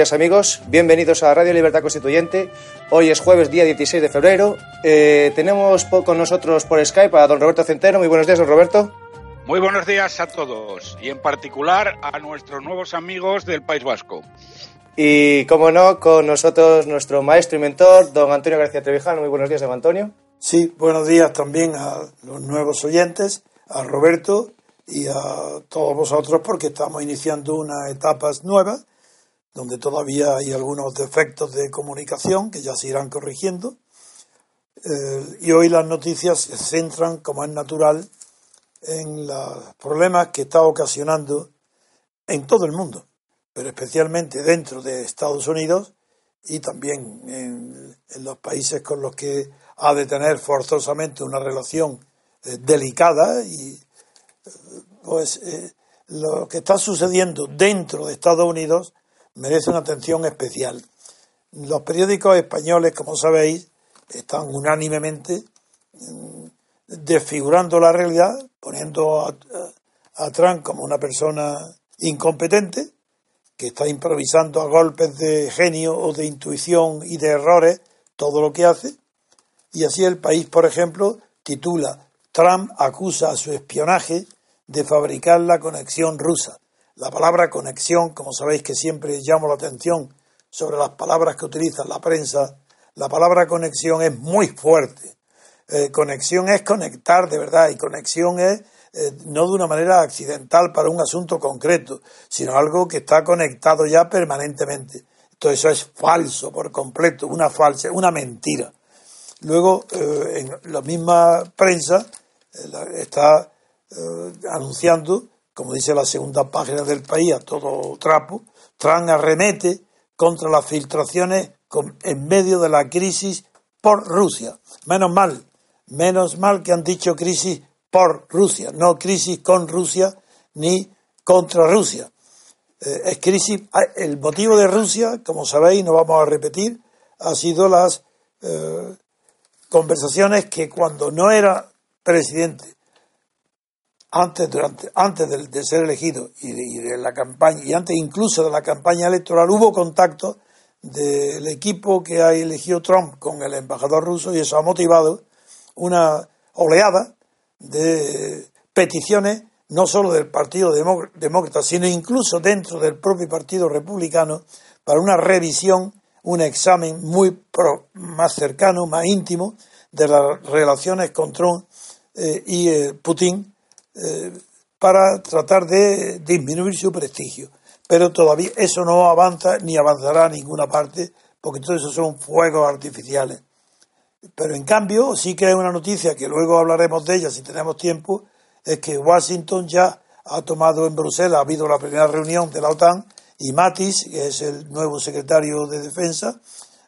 Días amigos, bienvenidos a Radio Libertad Constituyente. Hoy es jueves, día 16 de febrero. Eh, tenemos con nosotros por Skype a don Roberto Centeno. Muy buenos días, don Roberto. Muy buenos días a todos y en particular a nuestros nuevos amigos del País Vasco. Y como no, con nosotros nuestro maestro y mentor, don Antonio García Trevijano. Muy buenos días, don Antonio. Sí, buenos días también a los nuevos oyentes, a Roberto y a todos vosotros porque estamos iniciando unas etapas nuevas donde todavía hay algunos defectos de comunicación que ya se irán corrigiendo. Eh, y hoy las noticias se centran, como es natural, en los problemas que está ocasionando en todo el mundo, pero especialmente dentro de Estados Unidos y también en, los países con los que ha de tener forzosamente una relación eh, delicada y eh, pues lo que está sucediendo dentro de Estados Unidos merece una atención especial. Los periódicos españoles, como sabéis, están unánimemente mm, desfigurando la realidad, poniendo a, Trump como una persona incompetente, que está improvisando a golpes de genio o de intuición y de errores todo lo que hace. Y así el país, por ejemplo, titula Trump acusa a su espionaje de fabricar la conexión rusa. La palabra conexión, como sabéis que siempre llamo la atención sobre las palabras que utiliza la prensa, la palabra conexión es muy fuerte. Eh, conexión es conectar de verdad y conexión es eh, no de una manera accidental para un asunto concreto, sino algo que está conectado ya permanentemente. Todo eso es falso por completo, una falsa, una mentira. Luego, eh, en la misma prensa está anunciando como dice la segunda página del país, a todo trapo, Trump arremete contra las filtraciones en medio de la crisis por Rusia. Menos mal, menos mal que han dicho crisis por Rusia, no crisis con Rusia ni contra Rusia. Eh, es crisis, ah, el motivo de Rusia, como sabéis, no vamos a repetir, ha sido las eh, conversaciones que cuando no era presidente antes, durante, antes de, ser elegido y de, la campaña, y antes incluso de la campaña electoral, hubo contacto del equipo que ha elegido Trump con el embajador ruso y eso ha motivado una oleada de peticiones, no solo del Partido Demócrata, sino incluso dentro del propio Partido Republicano, para una revisión, un examen muy más cercano, más íntimo de las relaciones con Trump eh, y eh, Putin eh, para tratar de disminuir su prestigio. Pero todavía eso no avanza ni avanzará a ninguna parte, porque todo eso son fuegos artificiales. Pero en cambio, sí que hay una noticia que luego hablaremos de ella si tenemos tiempo, es que Washington ya ha tomado en Bruselas, ha habido la primera reunión de la OTAN y Mattis, que es el nuevo secretario de Defensa,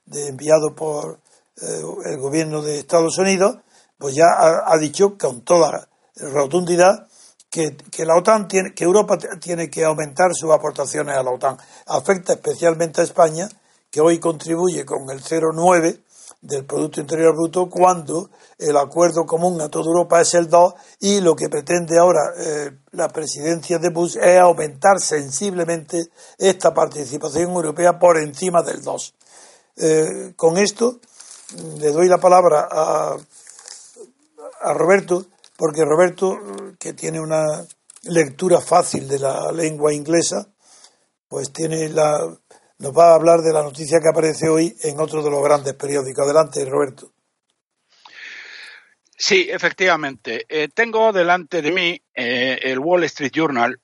de, enviado por eh, el gobierno de Estados Unidos, pues ya ha, ha dicho con toda rotundidad que, la OTAN tiene, que Europa tiene que aumentar sus aportaciones a la OTAN. Afecta especialmente a España, que hoy contribuye con el 0,9 del Producto Interior Bruto cuando el acuerdo común a toda Europa es el 2 y lo que pretende ahora eh, la presidencia de Bush es aumentar sensiblemente esta participación europea por encima del 2. Eh, con esto le doy la palabra a, a Roberto, porque Roberto, que tiene una lectura fácil de la lengua inglesa, pues tiene la, nos va a hablar de la noticia que aparece hoy en otro de los grandes periódicos. Adelante, Roberto. Sí, efectivamente. Eh, tengo delante de mí eh, el Wall Street Journal,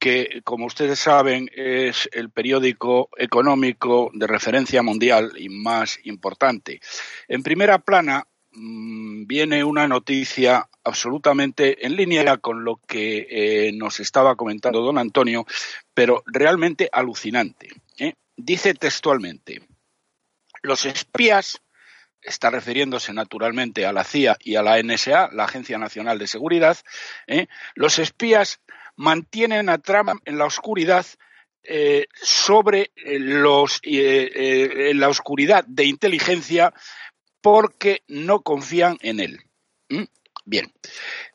que, como ustedes saben, es el periódico económico de referencia mundial y más importante. En primera plana mmm, viene una noticia absolutamente en línea con lo que eh, nos estaba comentando don Antonio, pero realmente alucinante. ¿eh? Dice textualmente, los espías, está refiriéndose naturalmente a la CIA y a la NSA, la Agencia Nacional de Seguridad, ¿eh? los espías mantienen a Trump en la oscuridad sobre los la oscuridad de inteligencia porque no confían en él. Bien.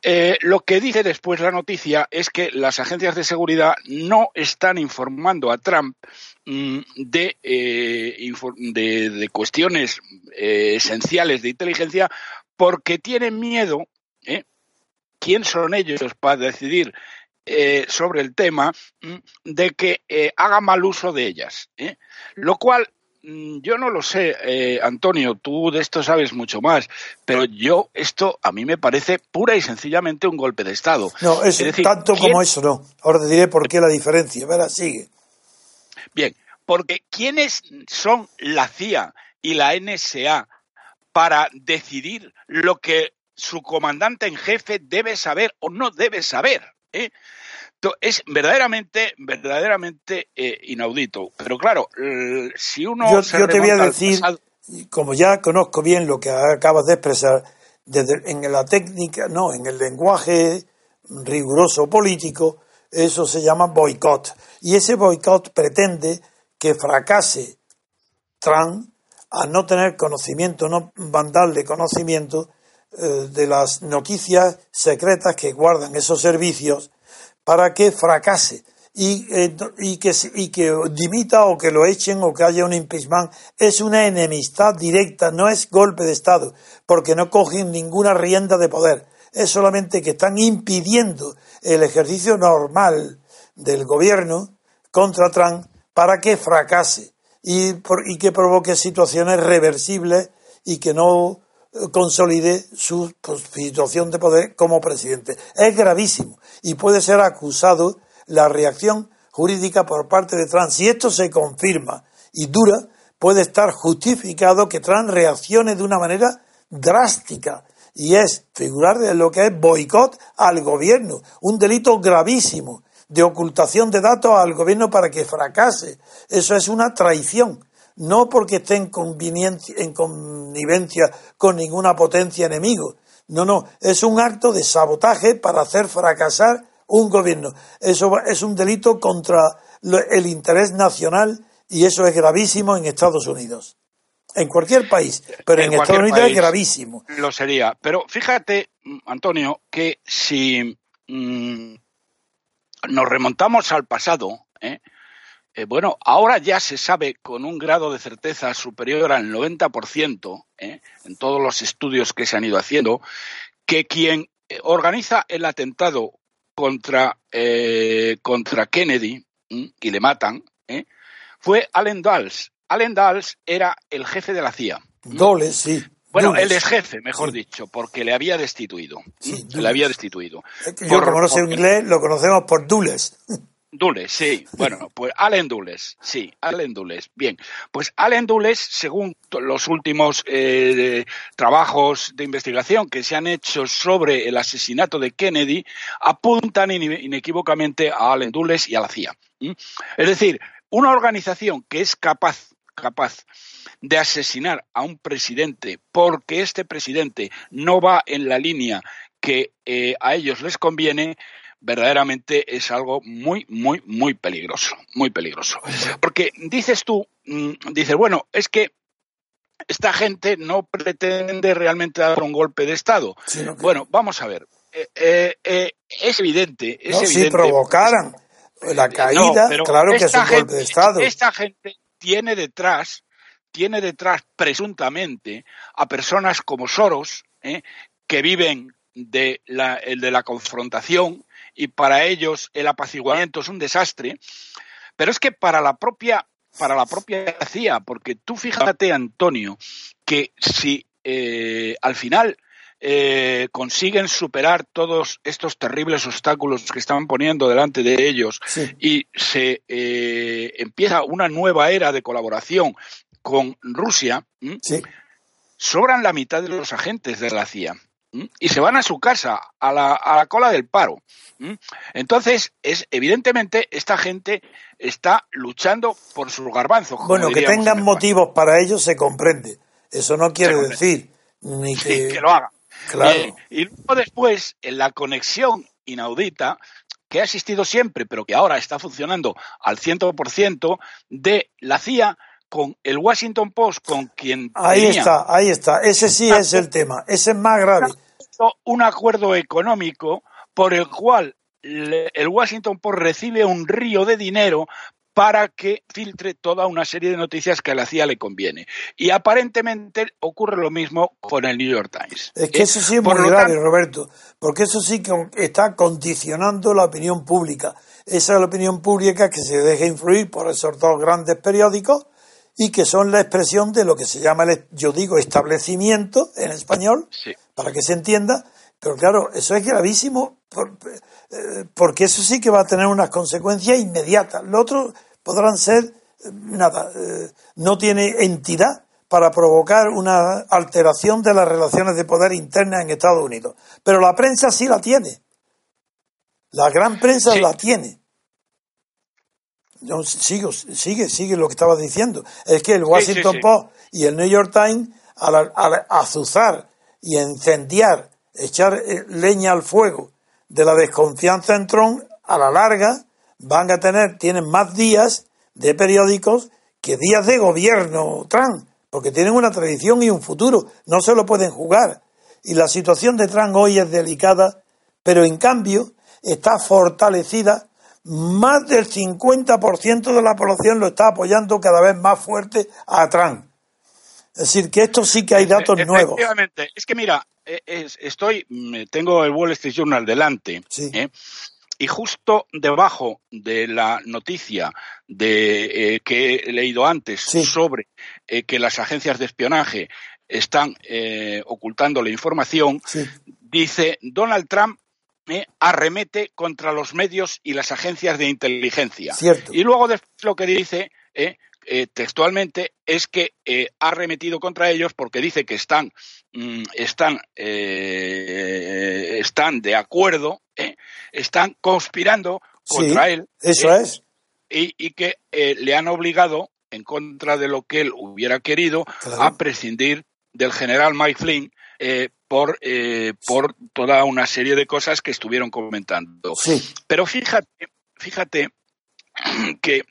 Eh, lo que dice después la noticia es que las agencias de seguridad no están informando a Trump de, eh, de, cuestiones eh, esenciales de inteligencia porque tienen miedo. ¿Quién son ellos para decidir sobre el tema mm, de que haga mal uso de ellas. Lo cual mm, yo no lo sé, eh, Antonio, tú de esto sabes mucho más, pero yo esto a mí me parece pura y sencillamente un golpe de Estado. No, es, es decir, tanto ¿quién... como eso no. Ahora te diré por qué la diferencia. Verá, sigue. Bien, porque ¿quiénes son la CIA y la NSA para decidir lo que su comandante en jefe debe saber o no debe saber? ¿Eh? Es verdaderamente, verdaderamente eh, inaudito. Pero claro, si uno. Yo, se yo te voy a decir, pasado... como ya conozco bien lo que acabas de expresar, desde, en la técnica, no, en el lenguaje riguroso político, eso se llama boicot. Y ese boicot pretende que fracase Trump a no tener conocimiento, no van darle conocimiento eh, de las noticias secretas que guardan esos servicios para que fracase y, eh, que, y que dimita o que lo echen o que haya un impeachment. Es una enemistad directa, no es golpe de Estado, porque no cogen ninguna rienda de poder. Es solamente que están impidiendo el ejercicio normal del gobierno contra Trump para que fracase y, y que provoque situaciones reversibles y que no consolide su situación de poder como presidente. Es gravísimo y puede ser acusado la reacción jurídica por parte de Trump. Si esto se confirma y dura, puede estar justificado que Trump reaccione de una manera drástica y es figurar de lo que es boicot al gobierno, un delito gravísimo de ocultación de datos al gobierno para que fracase. Eso es una traición no porque esté en, en connivencia con ninguna potencia enemigo. No, no, es un acto de sabotaje para hacer fracasar un gobierno. Eso es un delito contra el interés nacional y eso es gravísimo en Estados Unidos. En cualquier país, pero en, en Estados Unidos es gravísimo. Lo sería. Pero fíjate, Antonio, que si mmm, nos remontamos al pasado, ¿eh? Eh, bueno, ahora ya se sabe con un grado de certeza superior al 90%, ¿eh? en todos los estudios que se han ido haciendo, que quien eh, organiza el atentado contra, eh, contra Kennedy y le matan, fue Allen Dulles. Allen Dulles era el jefe de la CIA. Dulles, sí. Bueno, Dulles. el ex jefe, mejor sí. dicho, porque le había destituido. Sí, le había destituido. Yo, por, como no sé inglés, lo conocemos por Dulles. Dulles, sí. Bueno, pues Allen Dulles, sí, Allen Dulles. Bien, pues Allen Dulles, según los últimos eh, trabajos de investigación que se han hecho sobre el asesinato de Kennedy, apuntan inequívocamente a Allen Dulles y a la CIA. ¿Mm? Es decir, una organización que es capaz, capaz de asesinar a un presidente porque este presidente no va en la línea que eh, a ellos les conviene, verdaderamente es algo muy, muy, muy peligroso, muy peligroso. Porque dices tú, mm, dices, bueno, es que esta gente no pretende realmente dar un golpe de Estado. Bueno, vamos a ver. Eh, eh, eh, es evidente. Es si provocaran la caída, claro que es un golpe de Estado. Esta gente tiene detrás, tiene detrás presuntamente a personas como Soros, que viven de la, de la confrontación y para ellos el apaciguamiento es un desastre. Pero es que para la propia para la propia CIA, porque tú fíjate, Antonio, que si eh, al final eh, consiguen superar todos estos terribles obstáculos que están poniendo delante de ellos y se eh, empieza una nueva era de colaboración con Rusia, sobran la mitad de los agentes de la CIA y se van a su casa, a la, a la cola del paro. Entonces, es evidentemente esta gente está luchando por sus garbanzos. Bueno, que tengan motivos para ello se comprende. Eso no quiere decir ni que... lo hagan. Claro. y luego después, en la conexión inaudita, que ha existido siempre, pero que ahora está funcionando al 100% de la CIA con el Washington Post, con quien. Ahí está, ahí está. Ese sí es el tema. Ese es más grave. Un acuerdo económico por el cual el Washington Post recibe un río de dinero para que filtre toda una serie de noticias que a la CIA le conviene. Y aparentemente ocurre lo mismo con el New York Times. Es que eso sí es muy grave, Roberto, porque eso sí que está condicionando la opinión pública. Esa es la opinión pública que se deja influir por esos dos grandes periódicos y que son la expresión de lo que se llama, yo digo, establecimiento en español, para que se entienda, pero claro, eso es gravísimo eh, porque eso sí que va a tener unas consecuencias inmediatas. Lo otro podrán ser, eh, nada, eh, no tiene entidad para provocar una alteración de las relaciones de poder internas en Estados Unidos. Pero la prensa sí la tiene. La gran prensa la tiene. Sigo, sigue, sigue lo que estaba diciendo. Es que el Washington Post y el New York Times, al, al azuzar y incendiar echar eh, leña al fuego de la desconfianza en Trump, a la larga van a tener, tienen más días de periódicos que días de gobierno Trump, porque tienen una tradición y un futuro, no se lo pueden jugar. Y la situación de Trump hoy es delicada, pero en cambio está fortalecida, más del 50% de la población lo está apoyando cada vez más fuerte a Trump. Es decir, que esto sí que hay datos nuevos. Efectivamente, es que mira, eh, estoy, tengo el Wall Street Journal delante, ¿eh? y justo debajo de la noticia de, eh, que he leído antes sobre que las agencias de espionaje están ocultando la información, dice Donald Trump arremete contra los medios y las agencias de inteligencia. Y luego lo que dice eh, textualmente es que eh, ha remetido contra ellos porque dice que están, mm, están, eh, están de acuerdo, están conspirando contra él. Eso es. Y, que le han obligado, en contra de lo que él hubiera querido, a prescindir del general Mike Flynn por, por toda una serie de cosas que estuvieron comentando. Pero fíjate, fíjate que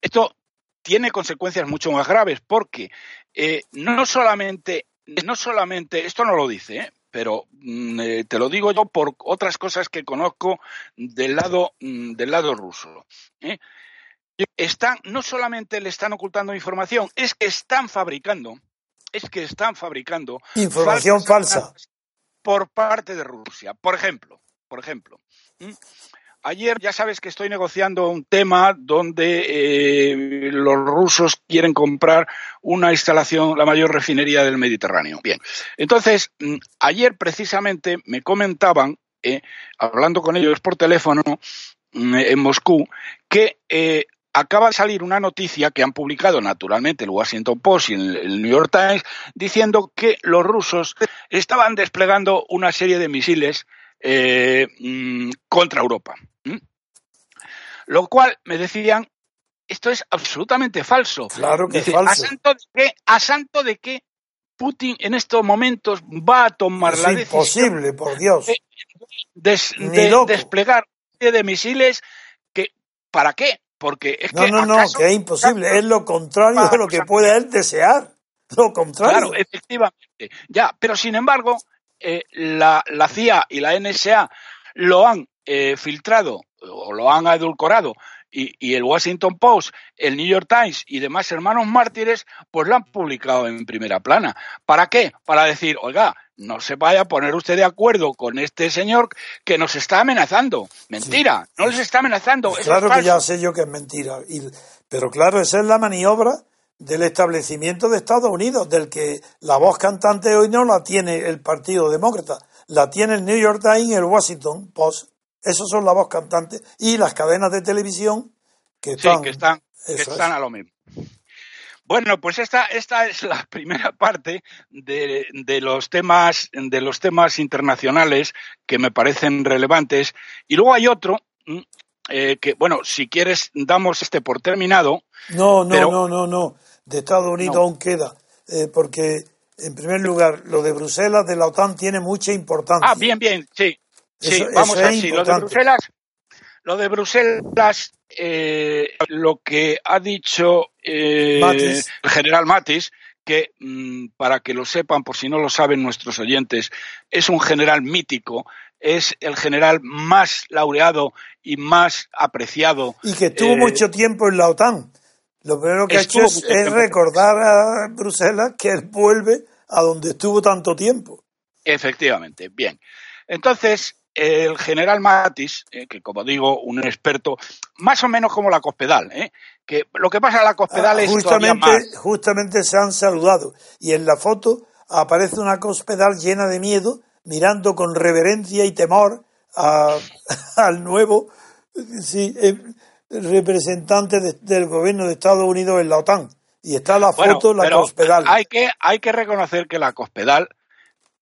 esto tiene consecuencias mucho más graves porque eh, no solamente, no solamente, esto no lo dice, ¿eh? pero mm, eh, te lo digo yo por otras cosas que conozco del lado, mm, del lado ruso. Están, no solamente le están ocultando información, es que están fabricando, es que están fabricando información falsa por parte de Rusia. Por ejemplo, por ejemplo, Ayer ya sabes que estoy negociando un tema donde eh, los rusos quieren comprar una instalación, la mayor refinería del Mediterráneo. Bien, entonces, ayer precisamente me comentaban, eh, hablando con ellos por teléfono en Moscú, que eh, acaba de salir una noticia que han publicado naturalmente el Washington Post y el New York Times diciendo que los rusos estaban desplegando una serie de misiles mm, contra Europa. Lo cual me decían, esto es absolutamente falso. Claro que es falso. ¿a santo, de qué, ¿A santo de qué Putin en estos momentos va a tomar la decisión? imposible, por Dios. De, desplegar de misiles que, ¿para qué? Porque es no, que. No, no, que es imposible. Es lo contrario de lo que puede él desear. Lo contrario. Claro, efectivamente. Ya, pero sin embargo, eh, la, la, CIA y la NSA lo han eh, filtrado o lo han edulcorado y, y, el Washington Post, el New York Times y demás hermanos mártires, pues lo han publicado en primera plana. ¿Para qué? Para decir, oiga, no se vaya a poner usted de acuerdo con este señor que nos está amenazando. Mentira, sí. no les está amenazando. Pues claro que ya sé yo que es mentira. Y, pero claro, esa es la maniobra del establecimiento de Estados Unidos, del que la voz cantante hoy no la tiene el Partido Demócrata, la tiene el New York Times y el Washington Post. Esos son la voz cantante y las cadenas de televisión que están, sí, que están, que están a lo mismo. Bueno, pues esta, esta es la primera parte de, de, los temas, de los temas internacionales que me parecen relevantes. Y luego hay otro eh, que, bueno, si quieres, damos este por terminado. No, no, pero... no, no, no. De Estados Unidos no. aún queda. Eh, porque, en primer lugar, lo de Bruselas, de la OTAN, tiene mucha importancia. Ah, bien, bien, sí. Sí, vamos a ver, sí, lo de Bruselas, lo de Bruselas, eh, lo que ha dicho eh, el general Matis, que mmm, para que lo sepan, por si no lo saben nuestros oyentes, es un general mítico, es el general más laureado y más apreciado. Y que estuvo eh, mucho tiempo en la OTAN. Lo primero que ha hecho es, es recordar a Bruselas que él vuelve a donde estuvo tanto tiempo. Efectivamente, bien. Entonces, el general Matis, eh, que como digo, un experto, más o menos como la Cospedal, ¿eh? que lo que pasa en la Cospedal ah, es justamente, más... justamente se han saludado y en la foto aparece una Cospedal llena de miedo, mirando con reverencia y temor a, al nuevo sí, eh, representante de, del gobierno de Estados Unidos en la OTAN. Y está la foto, bueno, la Cospedal. Hay que, hay que reconocer que la Cospedal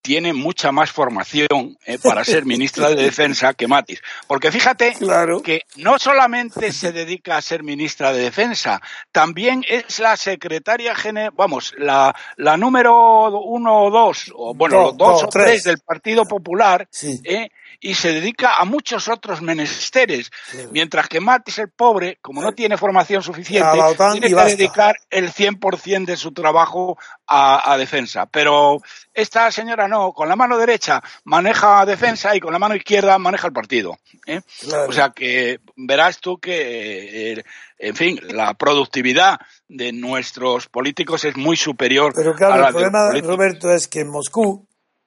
tiene mucha más formación eh, para ser ministra de Defensa que Matis. Porque fíjate claro. que no solamente se dedica a ser ministra de Defensa, también es la secretaria general, vamos, la, la número uno o dos, o bueno, No, los dos o tres. tres. del Partido Popular, Sí. eh, y se dedica a muchos otros menesteres. Mientras que Matis, el pobre, como no tiene formación suficiente, tiene que dedicar el 100% de su trabajo a, a defensa. Pero esta señora no, con la mano derecha maneja defensa y con la mano izquierda maneja el partido. ¿eh? Claro. O sea que verás tú que, eh, en fin, la productividad de nuestros políticos es muy superior Pero a claro, la el de problema, políticos. Roberto, es que en Moscú,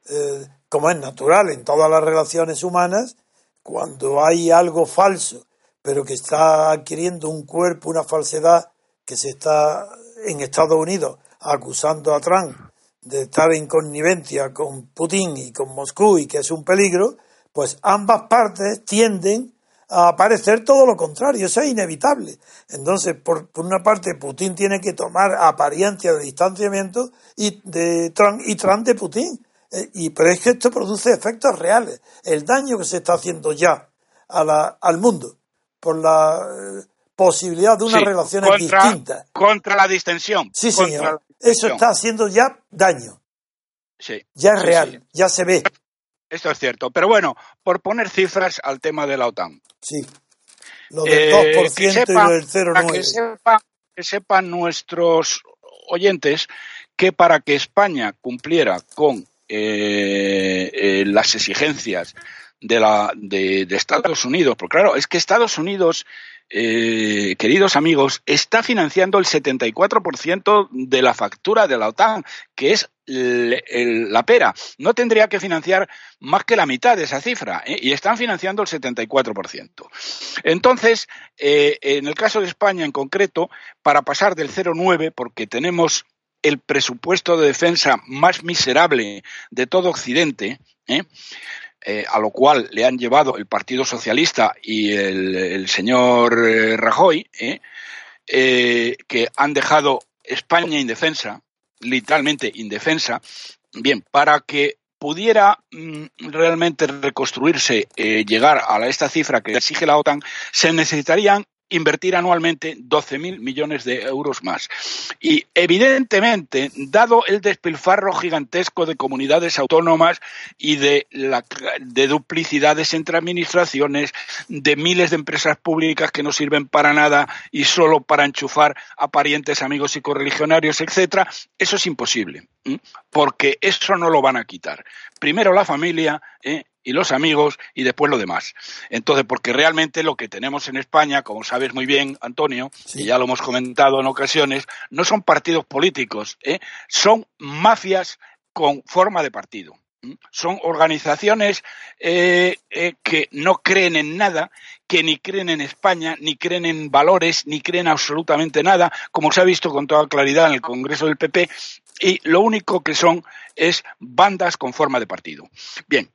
eh, como es natural en todas las relaciones humanas, cuando hay algo falso, pero que está adquiriendo un cuerpo, una falsedad, que se está en Estados Unidos acusando a Trump de estar en connivencia con Putin y con Moscú y que es un peligro, pues ambas partes tienden a aparecer todo lo contrario, eso es inevitable. Entonces, por, por una parte, Putin tiene que tomar apariencia de distanciamiento y de Trump y Trump de Putin. Eh, y, pero es que esto produce efectos reales. El daño que se está haciendo ya a la, al mundo por la eh, posibilidad de unas Sí, relaciones contra, distintas. Contra la distensión. Sí, señor. Eso está haciendo ya daño. Sí, Ya es sí, real. sí. Ya se ve. Esto es cierto. Pero bueno, por poner cifras al tema de la OTAN. Sí. Lo del Eh, 2% que y sepa- lo del para que 0,9%. sepa- que sepan nuestros oyentes que para que España cumpliera con eh, eh, las exigencias de, la, de, Estados Unidos, porque claro, es que Estados Unidos, eh, queridos amigos, está financiando el 74% de la factura de la OTAN, que es la pera. No tendría que financiar más que la mitad de esa cifra, y están financiando el 74%. Entonces, en el caso de España en concreto, para pasar del 0,9, porque tenemos el presupuesto de defensa más miserable de todo Occidente, ¿eh? Eh, a lo cual le han llevado el Partido Socialista y el, señor eh, Rajoy, que han dejado España indefensa, literalmente indefensa, bien, para que pudiera mm, realmente reconstruirse, llegar a esta cifra que exige la OTAN, se necesitarían invertir anualmente 12.000 millones de euros más. Y evidentemente, dado el despilfarro gigantesco de comunidades autónomas y de, la, de duplicidades entre administraciones, de miles de empresas públicas que no sirven para nada y solo para enchufar a parientes, amigos y correligionarios, etcétera, eso es imposible, porque eso no lo van a quitar. Primero la familia, ¿eh? Y los amigos y después lo demás. Entonces, porque realmente lo que tenemos en España, como sabes muy bien, Antonio, y ya lo hemos comentado en ocasiones, no son partidos políticos, ¿eh? son mafias con forma de partido. Son organizaciones eh, eh, que no creen en nada, que ni creen en España, ni creen en valores, ni creen absolutamente nada, como se ha visto con toda claridad en el Congreso del PP, y lo único que son es bandas con forma de partido. Bien,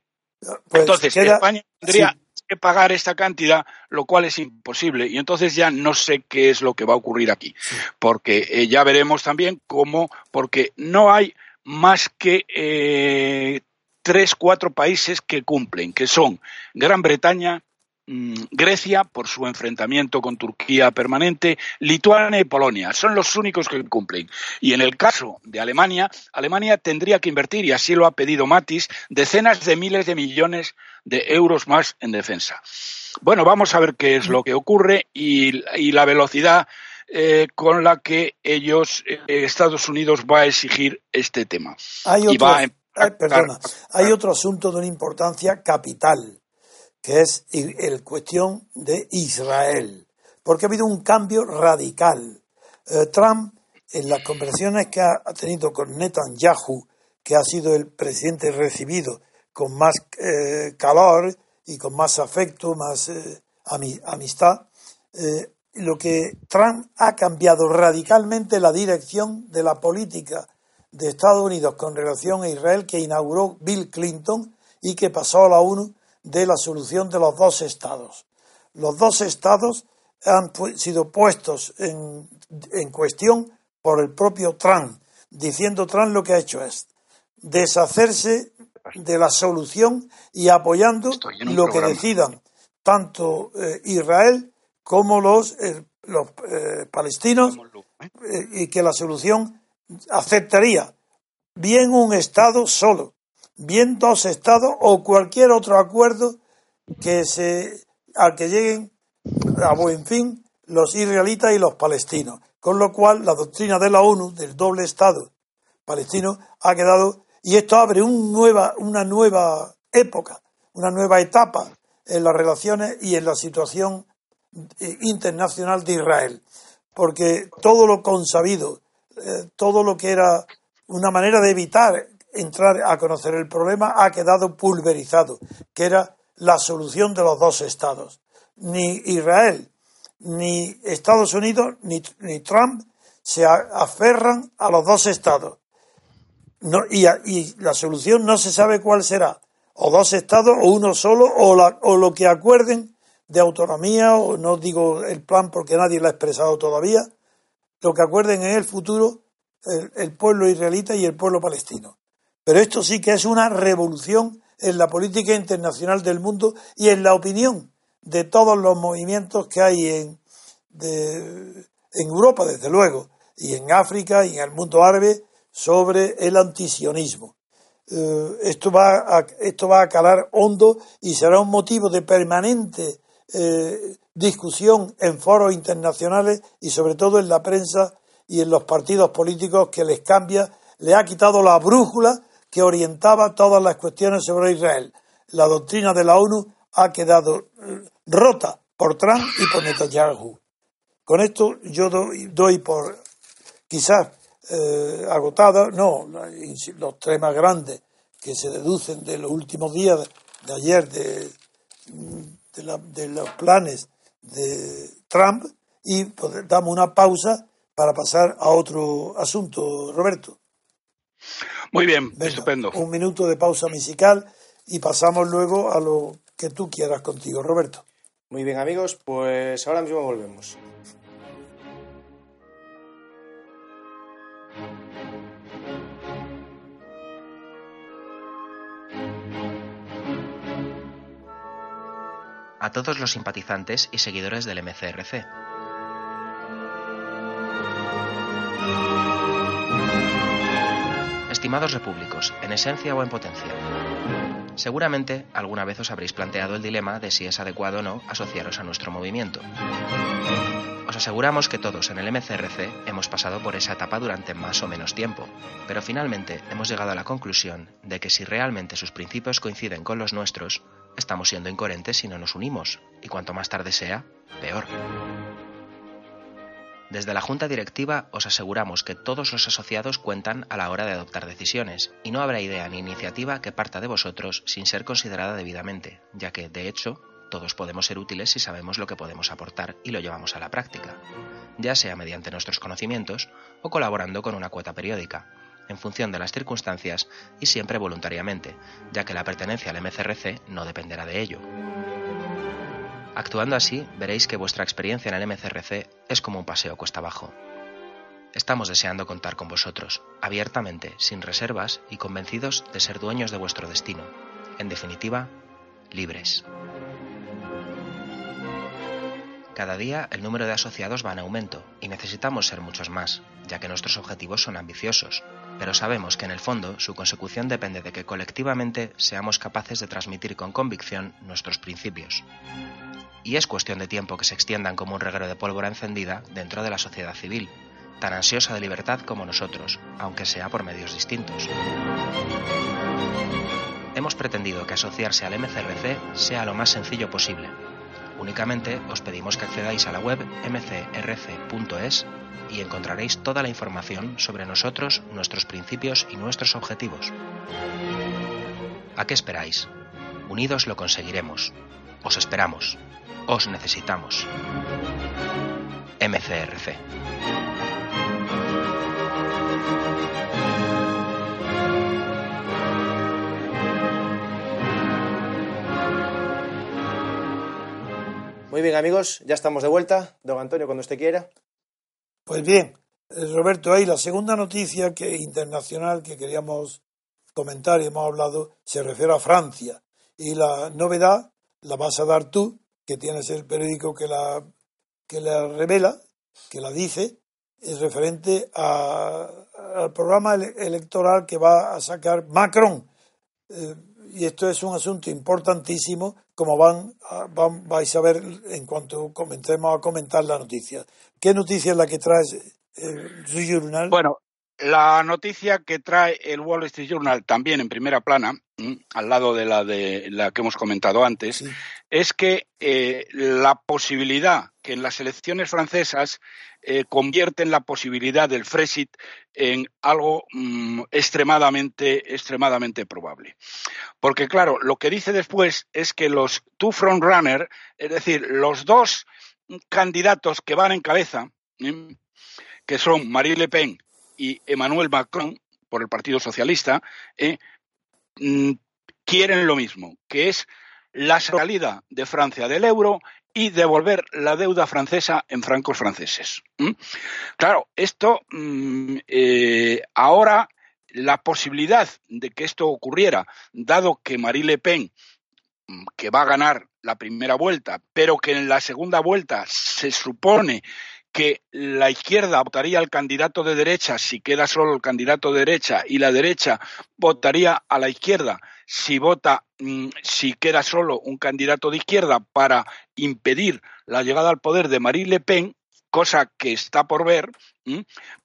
pues entonces, España tendría que pagar esta cantidad, lo cual es imposible. Y entonces ya no sé qué es lo que va a ocurrir aquí. Porque eh, ya veremos también cómo, porque no hay más que eh, tres, cuatro países que cumplen, que son Gran Bretaña, Grecia por su enfrentamiento con Turquía permanente, Lituania y Polonia. Son los únicos que cumplen. Y en el caso de Alemania, Alemania tendría que invertir, y así lo ha pedido Matis, decenas de miles de millones de euros más en defensa. Bueno, vamos a ver qué es lo que ocurre y, la velocidad eh, con la que ellos, eh, Estados Unidos, va a exigir este tema. Hay perdona, hay otro asunto de una importancia capital que es el cuestión de Israel, porque ha habido un cambio radical. Eh, Trump, en las conversaciones que ha tenido con Netanyahu, que ha sido el presidente recibido con más eh, calor y con más afecto, más eh, amistad, lo que Trump ha cambiado radicalmente la dirección de la política de Estados Unidos con relación a Israel que inauguró Bill Clinton y que pasó a la ONU de la solución de los dos estados. Los dos estados han sido puestos en, cuestión por el propio Trump, diciendo Trump lo que ha hecho es deshacerse de la solución y apoyando lo que decidan tanto eh, Israel como los, eh, los eh, palestinos y que la solución aceptaría bien un Estado solo, bien dos estados o cualquier otro acuerdo que se, al que lleguen a buen fin los israelitas y los palestinos. Con lo cual, la doctrina de la ONU del doble Estado palestino ha quedado, y esto abre nueva, una nueva época, una nueva etapa en las relaciones y en la situación eh, internacional de Israel. Porque todo lo consabido, eh, todo lo que era una manera de evitar entrar a conocer el problema ha quedado pulverizado, que era la solución de los dos estados. Ni Israel, ni Estados Unidos, ni, Trump se aferran a los dos estados. No, y, la solución no se sabe cuál será. O dos estados, o uno solo, o, o lo que acuerden de autonomía, o no digo el plan porque nadie lo ha expresado todavía, lo que acuerden en el futuro el pueblo israelita y el pueblo palestino. Pero esto sí que es una revolución en la política internacional del mundo y en la opinión de todos los movimientos que hay en, Europa, desde luego, y en África y en el mundo árabe sobre el antisionismo. Eh, esto, va a, esto va a calar hondo y será un motivo de permanente eh, discusión en foros internacionales y sobre todo en la prensa y en los partidos políticos que les cambia, le ha quitado la brújula que orientaba todas las cuestiones sobre Israel. La doctrina de la ONU ha quedado eh, rota por Trump y por Netanyahu. Con esto yo doy, por quizás eh, agotada, no, los tres más grandes que se deducen de los últimos días de ayer de, de, los planes de Trump y pues, damos una pausa para pasar a otro asunto, Roberto. Muy bien, estupendo. Un minuto de pausa musical y pasamos luego a lo que tú quieras contigo, Roberto. Muy bien, amigos, pues ahora mismo volvemos. a todos los simpatizantes y seguidores del MCRC. Estimados repúblicos, en esencia o en potencia, seguramente alguna vez os habréis planteado el dilema de si es adecuado o no asociaros a nuestro movimiento. Os aseguramos que todos en el MCRC hemos pasado por esa etapa durante más o menos tiempo, pero finalmente hemos llegado a la conclusión de que si realmente sus principios coinciden con los nuestros, estamos siendo incoherentes si no nos unimos, y cuanto más tarde sea, peor. Desde la Junta Directiva os aseguramos que todos los asociados cuentan a la hora de adoptar decisiones, y no habrá idea ni iniciativa que parta de vosotros sin ser considerada debidamente, ya que, de hecho, todos podemos ser útiles si sabemos lo que podemos aportar y lo llevamos a la práctica, ya sea mediante nuestros conocimientos o colaborando con una cuota periódica, en función de las circunstancias y siempre voluntariamente, ya que la pertenencia al MCRC no dependerá de ello. Actuando así, veréis que vuestra experiencia en el MCRC es como un paseo cuesta abajo. Estamos deseando contar con vosotros, abiertamente, sin reservas y convencidos de ser dueños de vuestro destino. En definitiva, libres. Cada día el número de asociados va en aumento y necesitamos ser muchos más, ya que nuestros objetivos son ambiciosos, pero sabemos que en el fondo su consecución depende de que colectivamente seamos capaces de transmitir con convicción nuestros principios y es cuestión de tiempo que se extiendan como un reguero de pólvora encendida dentro de la sociedad civil, tan ansiosa de libertad como nosotros, aunque sea por medios distintos. Hemos pretendido que asociarse al MCRC sea lo más sencillo posible. Únicamente os pedimos que accedáis a la web mcrc.es y encontraréis toda la información sobre nosotros, nuestros principios y nuestros objetivos. ¿A qué esperáis? Unidos lo conseguiremos. Os esperamos. Os necesitamos. MCRC. Muy bien, amigos, ya estamos de vuelta. Don Antonio, cuando usted quiera. Pues bien, eh, Roberto, ahí la segunda noticia que internacional que queríamos comentar y hemos hablado se refiere a Francia. Y la novedad la vas a dar tú, que tienes el periódico que la, que la revela, que la dice, es referente al programa electoral que va a sacar Macron. Eh, y esto es un asunto importantísimo, como van, van, vais a ver en cuanto comencemos a comentar la noticia. ¿Qué noticia es la que traes, eh, Journal? Bueno, la noticia que trae el Wall Street Journal también en primera plana, al lado de la de la que hemos comentado antes, es que eh, la posibilidad que en las elecciones francesas eh, convierten la posibilidad del Frexit en algo mm, extremadamente, extremadamente probable. Porque, claro, lo que dice después es que los two frontrunners, es decir, los dos candidatos que van en cabeza, que son Marie Le Pen y Emmanuel Macron, por el Partido Socialista, eh, mm, quieren lo mismo, que es la salida de Francia del euro y devolver la deuda francesa en francos franceses. Claro, esto mm, eh, ahora la posibilidad de que esto ocurriera, dado que Marie Le Pen, mm, que va a ganar la primera vuelta, pero que en la segunda vuelta se supone que la izquierda votaría al candidato de derecha si queda solo el candidato de derecha y la derecha votaría a la izquierda si vota mm, si queda solo un candidato de izquierda para impedir la llegada al poder de Marine Le Pen, cosa que está por ver,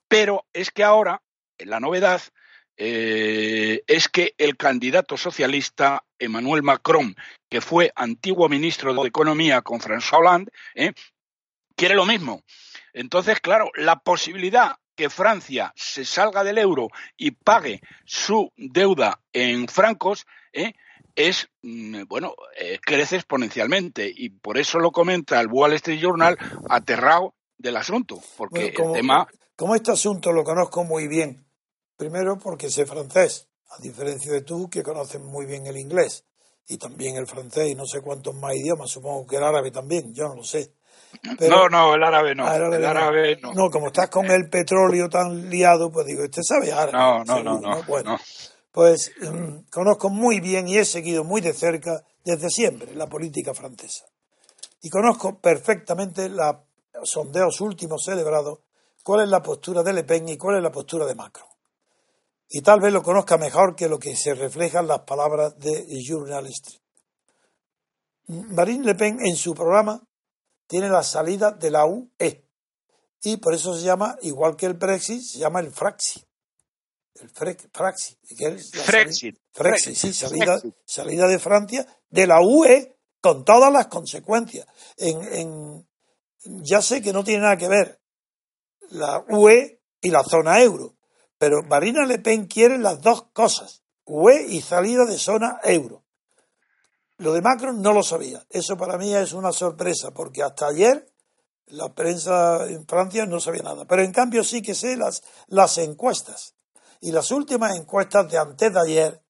pero es que ahora la novedad eh, es que el candidato socialista Emmanuel Macron, que fue antiguo ministro de Economía con François Hollande, ¿eh? Quiere lo mismo. Entonces, claro, la posibilidad que Francia se salga del euro y pague su deuda en francos ¿eh? es, mm, bueno, eh, crece exponencialmente y por eso lo comenta el Wall Street Journal aterrado del asunto, porque como, el tema... Como este asunto lo conozco muy bien, primero porque sé francés, a diferencia de tú que conoces muy bien el inglés y también el francés y no sé cuántos más idiomas, supongo que el árabe también, yo no lo sé no, no, el árabe no. Ah, el árabe no. no. como estás con el petróleo tan liado, pues digo, ¿usted sabe árabe? No, no, no, no, Bueno, pues mm, conozco muy bien y he seguido muy de cerca desde siempre la política francesa. y conozco perfectamente los sondeos últimos celebrados, cuál es la postura de Le Pen y cuál es la postura de Macron. Y tal vez lo conozca mejor que lo que se refleja en las palabras de Journal Street. Marine Le Pen en su programa tiene la salida de la UE y por eso se llama, igual que el Brexit, se llama el Fraxi. El Fraxi. Frexit. Frexit, sí, salida, salida de Francia de la UE con todas las consecuencias. En, en, ya sé que no tiene nada que ver la UE y la zona euro, pero Marina Le Pen quiere las dos cosas, UE y salida de zona euro. Lo de Macron no lo sabía. Eso para mí es una sorpresa, porque hasta ayer la prensa en Francia no sabía nada. Pero en cambio sí que sé las, las encuestas. Y las últimas encuestas de antes de ayer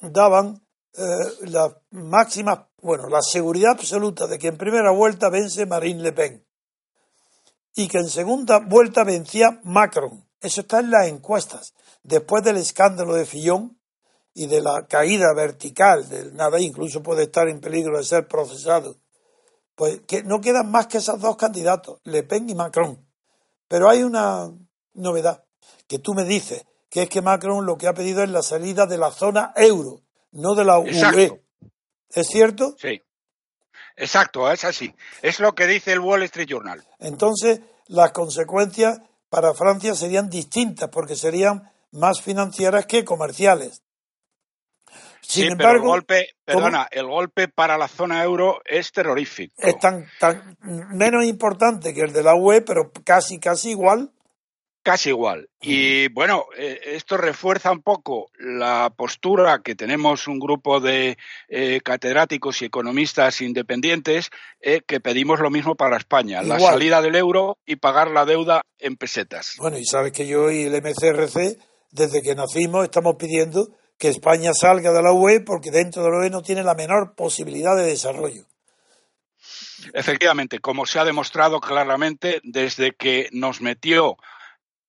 daban eh, la máxima, bueno, la seguridad absoluta de que en primera vuelta vence Marine Le Pen y que en segunda vuelta vencía Macron. Eso está en las encuestas. Después del escándalo de Fillon, y de la caída vertical del nada, incluso puede estar en peligro de ser procesado, pues que no quedan más que esos dos candidatos, Le Pen y Macron. Pero hay una novedad que tú me dices, que es que Macron lo que ha pedido es la salida de la zona euro, no de la UE. ¿Es cierto? Sí. Exacto, es así. Es lo que dice el Wall Street Journal. Entonces, las consecuencias para Francia serían distintas, porque serían más financieras que comerciales. Sin embargo, pero el golpe, perdona, el golpe para la zona euro es terrorífico. Es tan, tan menos importante que el de la UE, pero casi, casi igual. Casi igual. Y bueno, eh, esto refuerza un poco la postura que tenemos un grupo de eh, catedráticos y economistas independientes eh, que pedimos lo mismo para España, la salida del euro y pagar la deuda en pesetas. Bueno, y sabes que yo y el MCRC, desde que nacimos, estamos pidiendo que España salga de la UE porque dentro de la UE no tiene la menor posibilidad de desarrollo. Efectivamente, como se ha demostrado claramente desde que nos metió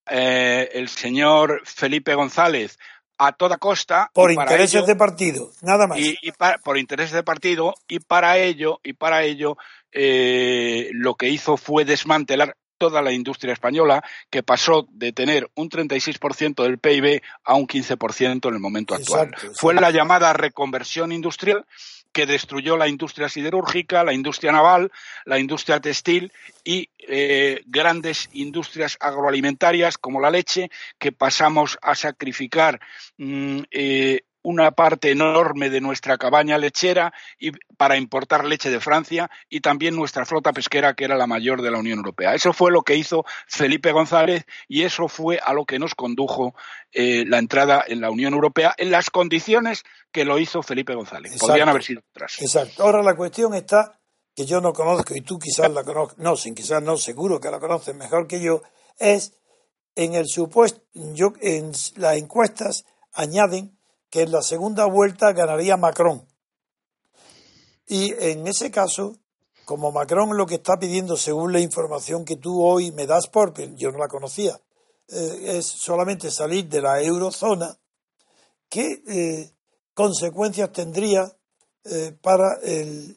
eh, el señor Felipe González a toda costa. Por intereses de partido, nada más. Y, por intereses de partido, y para ello, y para ello eh, lo que hizo fue desmantelar toda la industria española, que pasó de tener un 36% del PIB a un 15% en el momento actual. Fue la llamada reconversión industrial que destruyó la industria siderúrgica, la industria naval, la industria textil y eh, grandes industrias agroalimentarias como la leche, que pasamos a sacrificar mm, eh, una parte enorme de nuestra cabaña lechera y para importar leche de Francia y también nuestra flota pesquera que era la mayor de la Unión Europea. Eso fue lo que hizo Felipe González y eso fue a lo que nos condujo eh, la entrada en la Unión Europea en las condiciones que lo hizo Felipe González. Podrían haber sido otras. Exacto. Ahora la cuestión está que yo no conozco y tú quizás la conozcas, no, sin quizás no, seguro que la conoces mejor que yo, es en el supuesto, yo en las encuestas añaden que en la segunda vuelta ganaría Macron. Y en ese caso, como Macron lo que está pidiendo, según la información que tú hoy me das, porque yo no la conocía, eh, es solamente salir de la eurozona, ¿qué eh, consecuencias tendría eh, para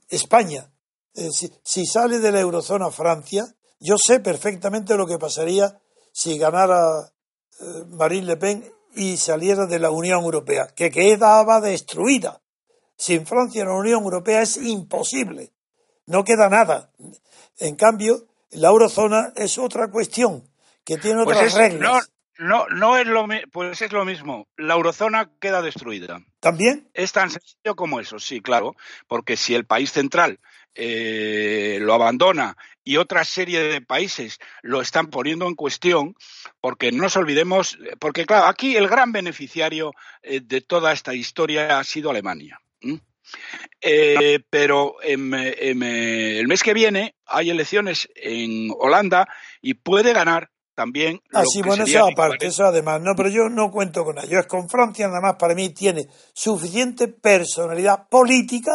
España? Si, si, sale de la eurozona Francia, yo sé perfectamente lo que pasaría si ganara Marine Le Pen y saliera de la Unión Europea, que quedaba destruida. Sin Francia la Unión Europea es imposible, no queda nada. En cambio, la eurozona es otra cuestión, que tiene pues otras reglas. No, no, es lo pues es lo mismo. La eurozona queda destruida. ¿También? Es tan sencillo como eso, sí, claro, porque si el país central eh, lo abandona y otra serie de países lo están poniendo en cuestión, porque no nos olvidemos, porque claro, aquí el gran beneficiario eh, de toda esta historia ha sido Alemania. Eh, pero el mes que viene hay elecciones en Holanda y puede ganar también. Ah, sí, bueno, eso aparte, eso además. No, pero yo no cuento con ello. Es con Francia, nada más, para mí tiene suficiente personalidad política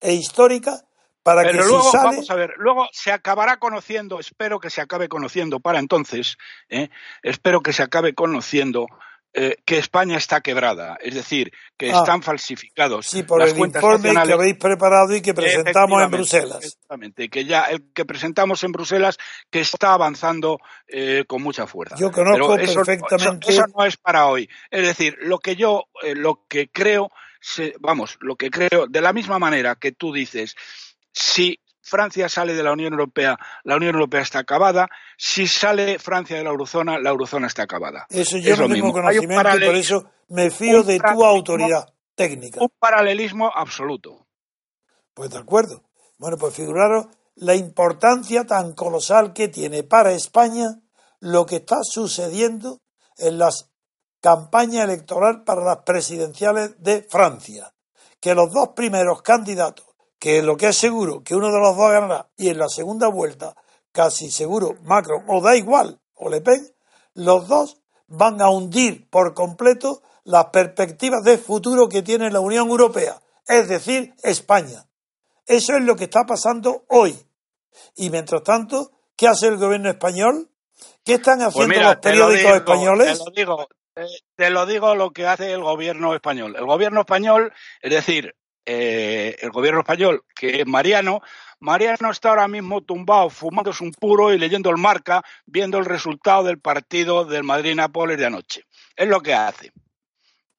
e histórica para que luego, sale... vamos a ver, luego se acabará conociendo, espero que se acabe conociendo para entonces, ¿eh? espero que se acabe conociendo eh, que España está quebrada, es decir, que Ah. están falsificados. Sí, por las el cuentas informe que habéis preparado y que presentamos en Bruselas. Exactamente, que ya el que presentamos en Bruselas que está avanzando eh, con mucha fuerza. Yo conozco Pero eso, perfectamente- Eso, eso no es para hoy. Es decir, lo que yo, eh, lo que creo, se- vamos, lo que creo, de la misma manera que tú dices, si Francia sale de la Unión Europea, la Unión Europea está acabada. Si sale Francia de la eurozona, la eurozona está acabada. Eso yo Es no lo tengo mismo. Conocimiento y por paralel- eso me fío un de tu autoridad técnica. Un paralelismo absoluto. Pues de acuerdo. Bueno, pues figuraros la importancia tan colosal que tiene para España lo que está sucediendo en las campañas electorales para las presidenciales de Francia. Que los dos primeros candidatos, que lo que es seguro que uno de los dos ganará y en la segunda vuelta casi seguro Macron, o da igual, o Le Pen, los dos van a hundir por completo las perspectivas de futuro que tiene la Unión Europea, es decir, España. Eso es lo que está pasando hoy. Y mientras tanto, ¿qué hace el gobierno español? ¿Qué están Pues haciendo mira, los periódicos digo, españoles? Te lo digo, te, te lo digo lo que hace el gobierno español. El gobierno español, es decir, eh, el gobierno español, que es Mariano, Mariano está ahora mismo tumbado, fumándose un puro y leyendo el marca, viendo el resultado del partido del Madrid-Nápoles de anoche. Es lo que hace.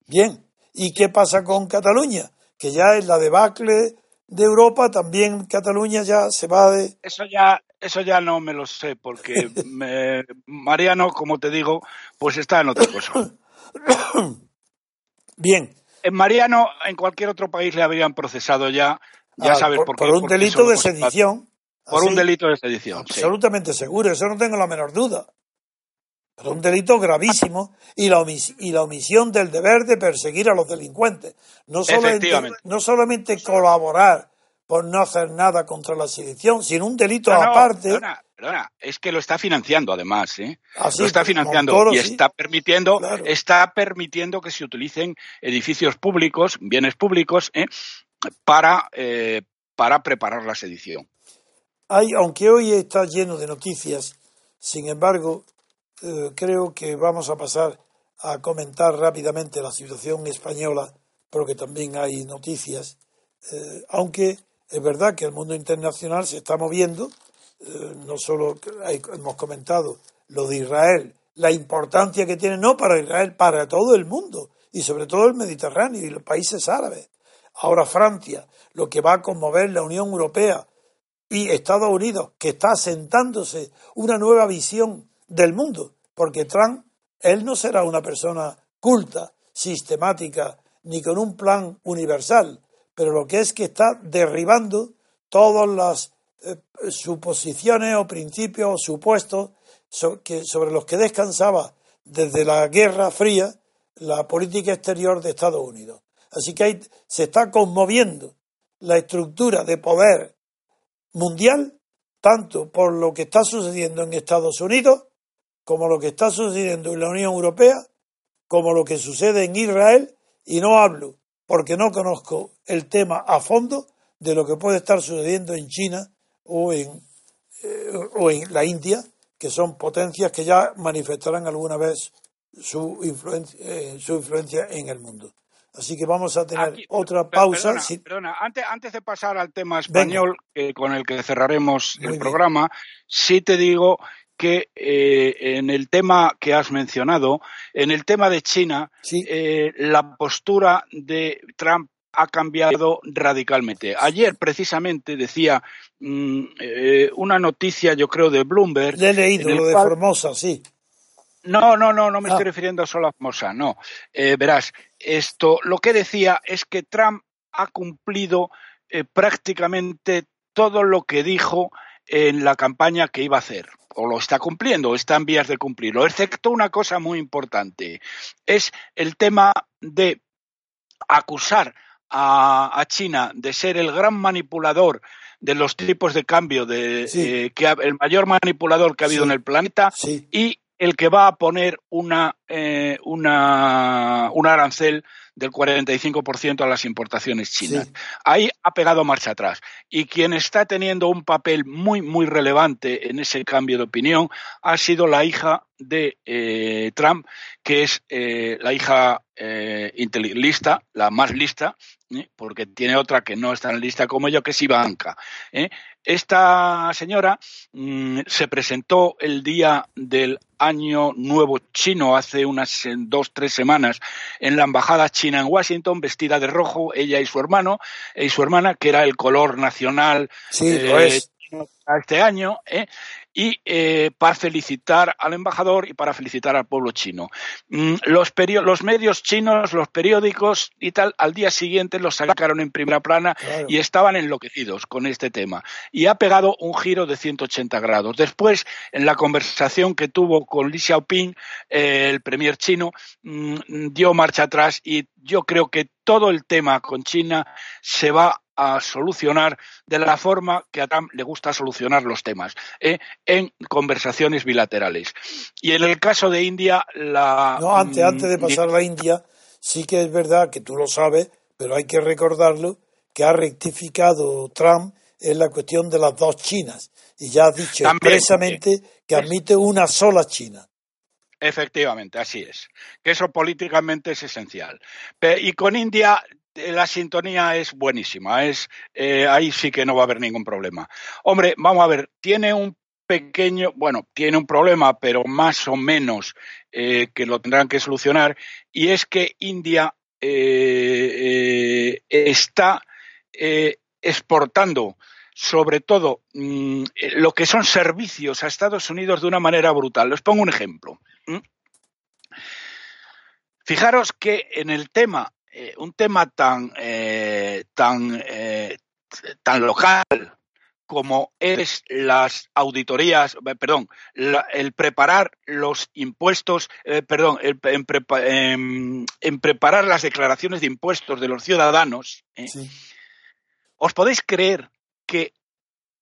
Bien. ¿Y qué pasa con Cataluña? Que ya es la debacle de Europa, también Cataluña ya se va de... Eso ya, eso ya no me lo sé, porque me- Mariano, como te digo, pues está en otra cosa. Bien. En Mariano, en cualquier otro país le habrían procesado ya, ya Ah, sabes por, por, qué. por un delito de sedición. Por Así, un delito de sedición, sí. Absolutamente seguro, eso no tengo la menor duda. Pero un delito gravísimo y la, omis- y la omisión del deber de perseguir a los delincuentes. No solamente, no solamente colaborar por no hacer nada contra la sedición, sino un delito No, aparte. Perdona, es que lo está financiando además, ¿eh? Así, lo está financiando Montoro, y sí. está permitiendo, Claro. está permitiendo que se utilicen edificios públicos, bienes públicos, ¿eh? para, eh, para preparar la sedición. Hay, aunque hoy está lleno de noticias, sin embargo, eh, creo que vamos a pasar a comentar rápidamente la situación española, porque también hay noticias, eh, aunque es verdad que el mundo internacional se está moviendo, eh, no solo hemos comentado lo de Israel, la importancia que tiene no para Israel, para todo el mundo, y sobre todo el Mediterráneo y los países árabes. Ahora Francia, lo que va a conmover la Unión Europea, y Estados Unidos, que está asentándose una nueva visión del mundo, porque Trump, él no será una persona culta, sistemática, ni con un plan universal, pero lo que es que está derribando todas las eh, suposiciones o principios o supuestos sobre los que descansaba desde la Guerra Fría la política exterior de Estados Unidos. Así que se está conmoviendo la estructura de poder mundial, tanto por lo que está sucediendo en Estados Unidos, como lo que está sucediendo en la Unión Europea, como lo que sucede en Israel, y no hablo porque no conozco el tema a fondo de lo que puede estar sucediendo en China o en, eh, o en la India, que son potencias que ya manifestarán alguna vez su influencia, eh, su influencia en el mundo. Así que vamos a tener Aquí- otra pausa. Perdona, si- perdona, Antes, antes de pasar al tema español, que con el que cerraremos Muy el bien. programa, sí te digo que eh, en el tema que has mencionado, en el tema de China, sí, eh, la postura de Trump ha cambiado radicalmente. Ayer, precisamente, decía mm, eh, una noticia, yo creo, de Bloomberg. le he leído lo de cual- Formosa, sí. no, no, no, no me Ah. estoy refiriendo solo a Formosa, no. Eh, verás, esto, lo que decía es que Trump ha cumplido eh, prácticamente todo lo que dijo en la campaña que iba a hacer. O lo está cumpliendo, o está en vías de cumplirlo, excepto una cosa muy importante. Es el tema de acusar a, a China de ser el gran manipulador de los tipos de cambio, de, Sí. eh, que ha- el mayor manipulador que ha habido Sí. en el planeta, Sí, y el que va a poner una, eh, una, un arancel del 45% a las importaciones chinas. Ahí ha pegado marcha atrás. Y quien está teniendo un papel muy, muy relevante en ese cambio de opinión ha sido la hija de eh, Trump, que es eh, la hija eh, lista, la más lista, ¿eh? porque tiene otra que no está en lista como yo, que es Ivanka. ¿Eh? Esta señora mmm, se presentó el día del año nuevo chino, hace unas dos, tres semanas, en la embajada china en Washington, vestida de rojo, ella y su hermano, y su hermana, que era el color nacional. Sí, eh, es este año ¿eh? y eh, para felicitar al embajador y para felicitar al pueblo chino. Mm, los, los, medios chinos, los periódicos y tal, al día siguiente los sacaron en primera plana claro. y estaban enloquecidos con este tema. Y ha pegado un giro de 180 grados. Después, en la conversación que tuvo con Li Xiaoping, eh, el premier chino, mmm, dio marcha atrás y yo creo que todo el tema con China se va a solucionar de la forma que a Trump le gusta solucionar los temas, ¿eh? en conversaciones bilaterales. Y en el caso de India, la. No, antes, antes de pasar a la India, sí que es verdad que tú lo sabes, pero hay que recordarlo, que ha rectificado Trump en la cuestión de las dos Chinas. Y ya ha dicho También, expresamente que admite una sola China. Efectivamente, así es. Que eso políticamente es esencial. Y con India la sintonía es buenísima. Es, eh, ahí sí que no va a haber ningún problema. Hombre, vamos a ver, tiene un pequeño, bueno, tiene un problema, pero más o menos eh, que lo tendrán que solucionar, y es que India eh, está exportando sobre todo mmm, lo que son servicios a Estados Unidos de una manera brutal. Les pongo un ejemplo. ¿Mm? Fijaros que en el tema, eh, un tema tan, eh, tan, eh, tan local como es las auditorías, perdón, la, el preparar los impuestos, eh, perdón, el, en, prepa, en, preparar las declaraciones de impuestos de los ciudadanos, ¿eh? sí. ¿os podéis creer que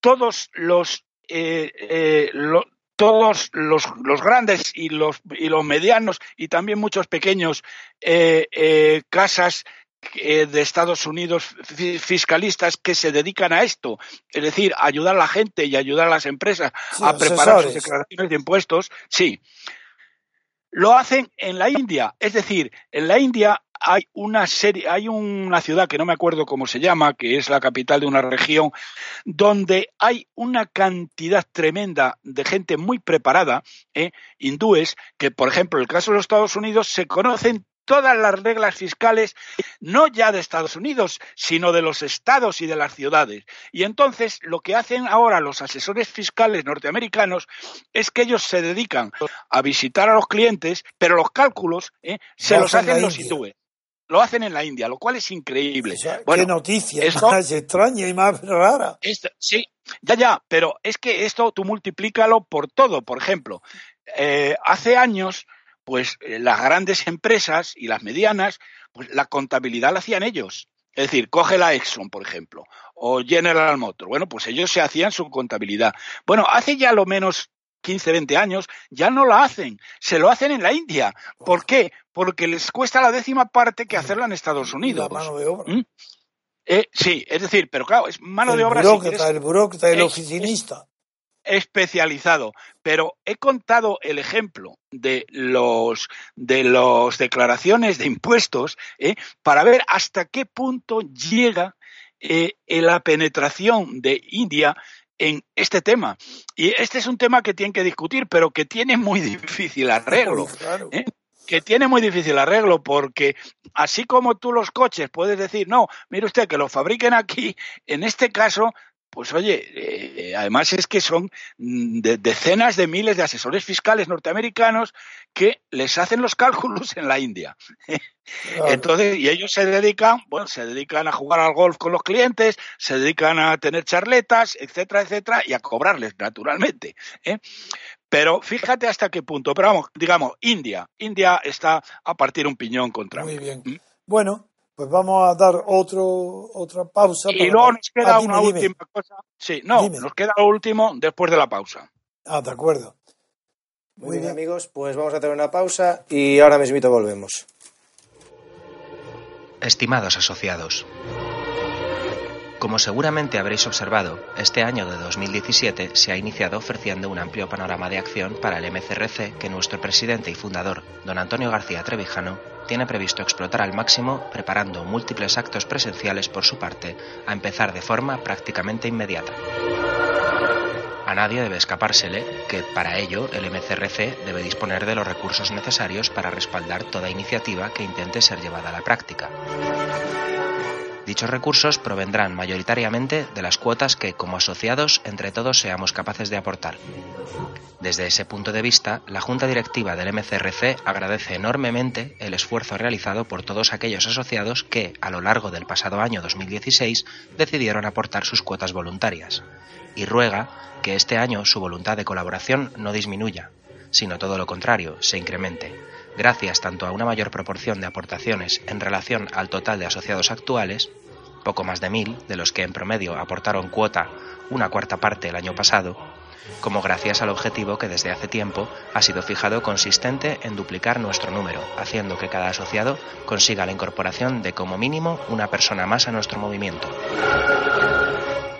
todos los, eh, eh, lo, todos los, los, grandes y los, y los medianos y también muchos pequeños eh, casas de Estados Unidos fiscalistas que se dedican a esto, es decir, ayudar a la gente y ayudar a las empresas sí, a preparar sus declaraciones de impuestos, sí. Lo hacen en la India, es decir, en la India hay una serie, hay una ciudad que no me acuerdo cómo se llama, que es la capital de una región, donde hay una cantidad tremenda de gente muy preparada, ¿eh? hindúes, que por ejemplo, en el caso de los Estados Unidos se conocen todas las reglas fiscales, no ya de Estados Unidos, sino de los estados y de las ciudades. Y entonces lo que hacen ahora los asesores fiscales norteamericanos es que ellos se dedican a visitar a los clientes, pero los cálculos ¿eh? se los hacen los hindúes lo hacen en la India, lo cual es increíble. O sea, bueno, qué noticia esto, más extraña y más rara. Esto, sí, ya, ya, pero es que esto tú multiplícalo por todo. Por ejemplo, eh, hace años, pues eh, las grandes empresas y las medianas, pues la contabilidad la hacían ellos. Es decir, coge la Exxon, por ejemplo, o General Motors. Bueno, pues ellos se hacían su contabilidad. Bueno, hace ya lo menos 15, 20 años, ya no la hacen, se lo hacen en la India. ¿Por qué? Porque les cuesta la décima parte que hacerlo en Estados Unidos. La mano de obra. ¿Mm? Eh, sí, es decir, pero claro, es mano el de obra. Burócrata, si el burócrata, el oficinista. especializado, pero he contado el ejemplo de los de las declaraciones de impuestos ¿eh? para ver hasta qué punto llega eh, la penetración de India en este tema. Y este es un tema que tienen que discutir, pero que tiene muy difícil arreglo. Claro. ¿eh? Que tiene muy difícil arreglo, porque así como tú los coches puedes decir, no, mire usted, que lo fabriquen aquí, en este caso pues oye, eh, además es que son de, decenas de miles de asesores fiscales norteamericanos que les hacen los cálculos en la India. Claro. Entonces, y ellos se dedican, bueno, se dedican a jugar al golf con los clientes, se dedican a tener charletas, etcétera, etcétera, y a cobrarles, naturalmente. ¿eh? Pero fíjate hasta qué punto. Pero vamos, digamos, India. India está a partir un piñón contra Muy bien. ¿Mm? Bueno, pues vamos a dar otro, otra pausa. Y luego nos queda ah, dime, una dime. última cosa. Sí, no, dime. nos queda lo último después de la pausa. Ah, de acuerdo. Muy, bien, amigos, pues vamos a hacer una pausa y ahora mismito volvemos. Estimados asociados, como seguramente habréis observado, este año de 2017 se ha iniciado ofreciendo un amplio panorama de acción para el MCRC que nuestro presidente y fundador, don Antonio García Trevijano, tiene previsto explotar al máximo preparando múltiples actos presenciales por su parte, a empezar de forma prácticamente inmediata. A nadie debe escapársele que, para ello, el MCRC debe disponer de los recursos necesarios para respaldar toda iniciativa que intente ser llevada a la práctica. Dichos recursos provendrán mayoritariamente de las cuotas que, como asociados, entre todos seamos capaces de aportar. Desde ese punto de vista, la Junta Directiva del MCRC agradece enormemente el esfuerzo realizado por todos aquellos asociados que, a lo largo del pasado año 2016, decidieron aportar sus cuotas voluntarias, y ruega que este año su voluntad de colaboración no disminuya, sino todo lo contrario, se incremente, gracias tanto a una mayor proporción de aportaciones en relación al total de asociados actuales, poco más de mil, de los que en promedio aportaron cuota una cuarta parte el año pasado, como gracias al objetivo que desde hace tiempo ha sido fijado consistente en duplicar nuestro número, haciendo que cada asociado consiga la incorporación de como mínimo una persona más a nuestro movimiento.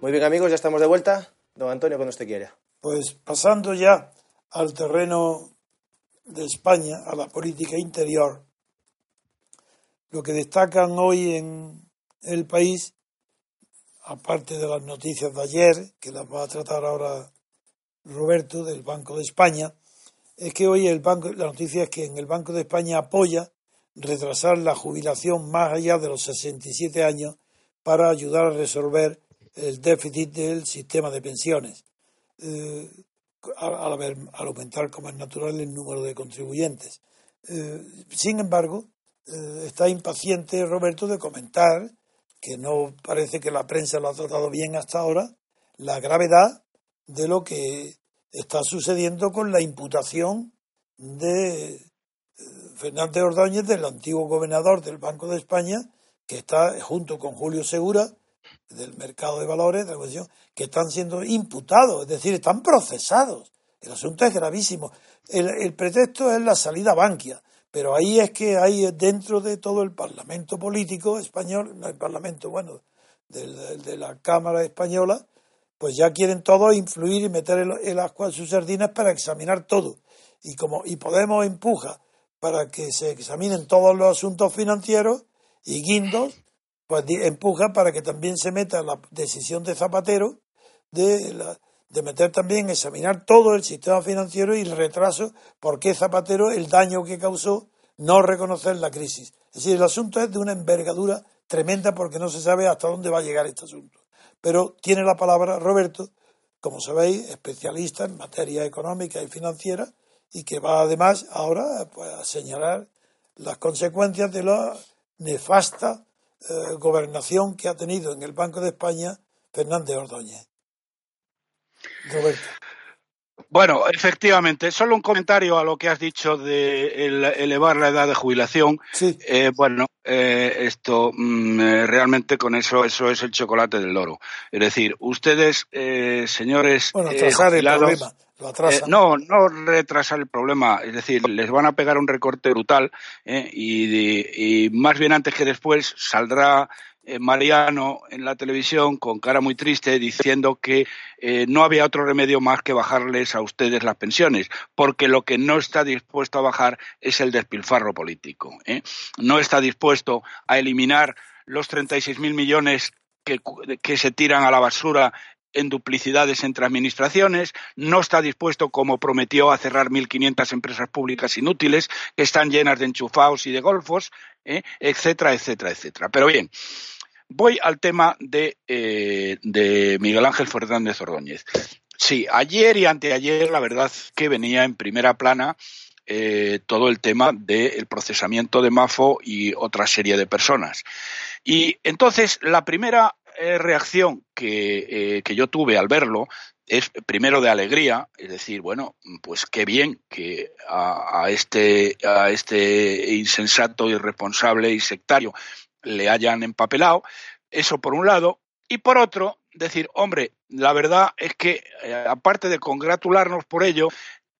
Muy bien amigos, ya estamos de vuelta. Don Antonio, cuando usted quiera. Pues pasando ya al terreno de España, a la política interior, lo que destacan hoy en el país, aparte de las noticias de ayer, que las va a tratar ahora Roberto del Banco de España, es que hoy el banco, la noticia es que en el Banco de España apoya retrasar la jubilación más allá de los 67 años para ayudar a resolver el déficit del sistema de pensiones, eh, al, aumentar, como es natural, el número de contribuyentes. Eh, sin embargo, eh, está impaciente Roberto de comentar, que no parece que la prensa lo ha tratado bien hasta ahora, la gravedad de lo que está sucediendo con la imputación de Fernández Ordóñez, del antiguo gobernador del Banco de España, que está junto con Julio Segura, del mercado de valores, de la cuestión, que están siendo imputados, es decir, están procesados. El asunto es gravísimo. El, pretexto es la salida a Bankia, pero ahí es que hay dentro de todo el Parlamento político español, el Parlamento, bueno, de, la Cámara Española, pues ya quieren todos influir y meter el, el ascua sus sardinas para examinar todo. Y como y Podemos empuja para que se examinen todos los asuntos financieros y Guindos pues empuja para que también se meta la decisión de Zapatero de, meter también, examinar todo el sistema financiero y el retraso, por qué Zapatero, el daño que causó, no reconocer la crisis. Es decir, el asunto es de una envergadura tremenda porque no se sabe hasta dónde va a llegar este asunto. Pero tiene la palabra Roberto, como sabéis, especialista en materia económica y financiera, y que va además ahora pues, a señalar las consecuencias de la nefasta eh, gobernación que ha tenido en el Banco de España Fernández Ordóñez. Roberto. Bueno, efectivamente, solo un comentario a lo que has dicho de elevar la edad de jubilación. Sí. Eh, bueno, eh, esto mm, realmente con eso eso es el chocolate del loro. Es decir, ustedes, señores, bueno, el problema. Eh, no, no retrasar el problema, es decir, les van a pegar un recorte brutal eh, y, más bien antes que después saldrá eh, Mariano en la televisión con cara muy triste diciendo que no había otro remedio más que bajarles a ustedes las pensiones, porque lo que no está dispuesto a bajar es el despilfarro político. No está dispuesto a eliminar los 36.000 millones que, que, se tiran a la basura en duplicidades entre administraciones, no está dispuesto, como prometió, a cerrar 1.500 empresas públicas inútiles que están llenas de enchufados y de golfos, ¿eh? etcétera, etcétera, etcétera. Pero bien, voy al tema de, eh, de Miguel Ángel Fernández Ordóñez. Sí, ayer y anteayer la verdad que venía en primera plana eh, todo el tema del procesamiento de Mafo y otra serie de personas. Y entonces la primera eh, reacción que, que, yo tuve al verlo es primero de alegría, es decir, bueno, pues qué bien que a, a, este, a este insensato, irresponsable y sectario le hayan empapelado, eso por un lado, y por otro, decir, hombre, la verdad es que, eh, aparte de congratularnos por ello,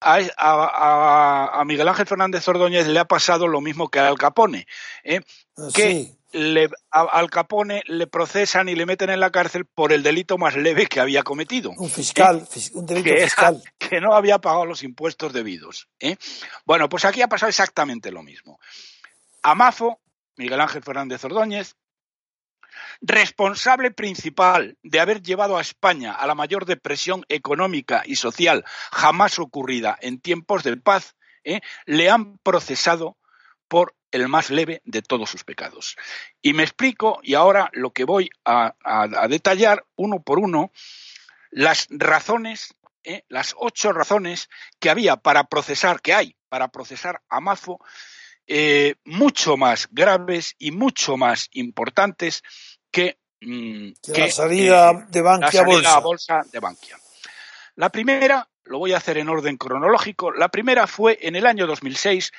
a, a, a, Miguel Ángel Fernández Ordóñez le ha pasado lo mismo que a Al Capone, ¿eh? Ah, que le, Al Capone le procesan y le meten en la cárcel por el delito más leve que había cometido. Un fiscal, ¿eh? un delito que, fiscal. que no había pagado los impuestos debidos. ¿eh? Bueno, pues aquí ha pasado exactamente lo mismo. A Mafo, Miguel Ángel Fernández Ordóñez, responsable principal de haber llevado a España a la mayor depresión económica y social jamás ocurrida en tiempos de paz, ¿eh? le han procesado por el más leve de todos sus pecados. Y me explico, y ahora lo que voy a, a, a detallar uno por uno, las razones, ¿eh? las ocho razones que había para procesar, que hay para procesar a Mazo, eh, mucho más graves y mucho más importantes que, que la salida eh, de Bankia la salida bolsa. a bolsa de Bankia. La primera, lo voy a hacer en orden cronológico, la primera fue en el año 2006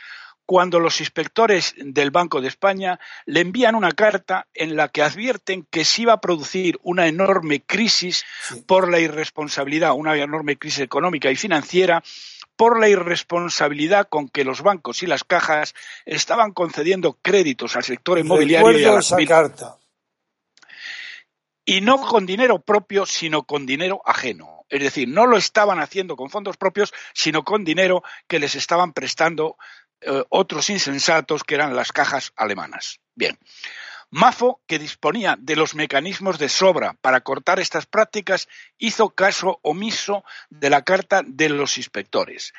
cuando los inspectores del Banco de España le envían una carta en la que advierten que se iba a producir una enorme crisis Sí. por la irresponsabilidad, una enorme crisis económica y financiera por la irresponsabilidad con que los bancos y las cajas estaban concediendo créditos al sector inmobiliario y a esa carta. y no con dinero propio, sino con dinero ajeno. Es decir, no lo estaban haciendo con fondos propios, sino con dinero que les estaban prestando eh, otros insensatos que eran las cajas alemanas. Bien. Mafo, que disponía de los mecanismos de sobra para cortar estas prácticas, hizo caso omiso de la carta de los inspectores.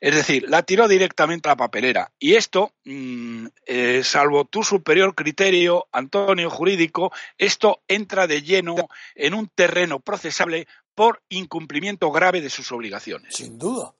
Es decir, la tiró directamente a la papelera. Y esto, mmm, eh, salvo tu superior criterio, Antonio, jurídico, esto entra de lleno en un terreno procesable por incumplimiento grave de sus obligaciones. Sin duda.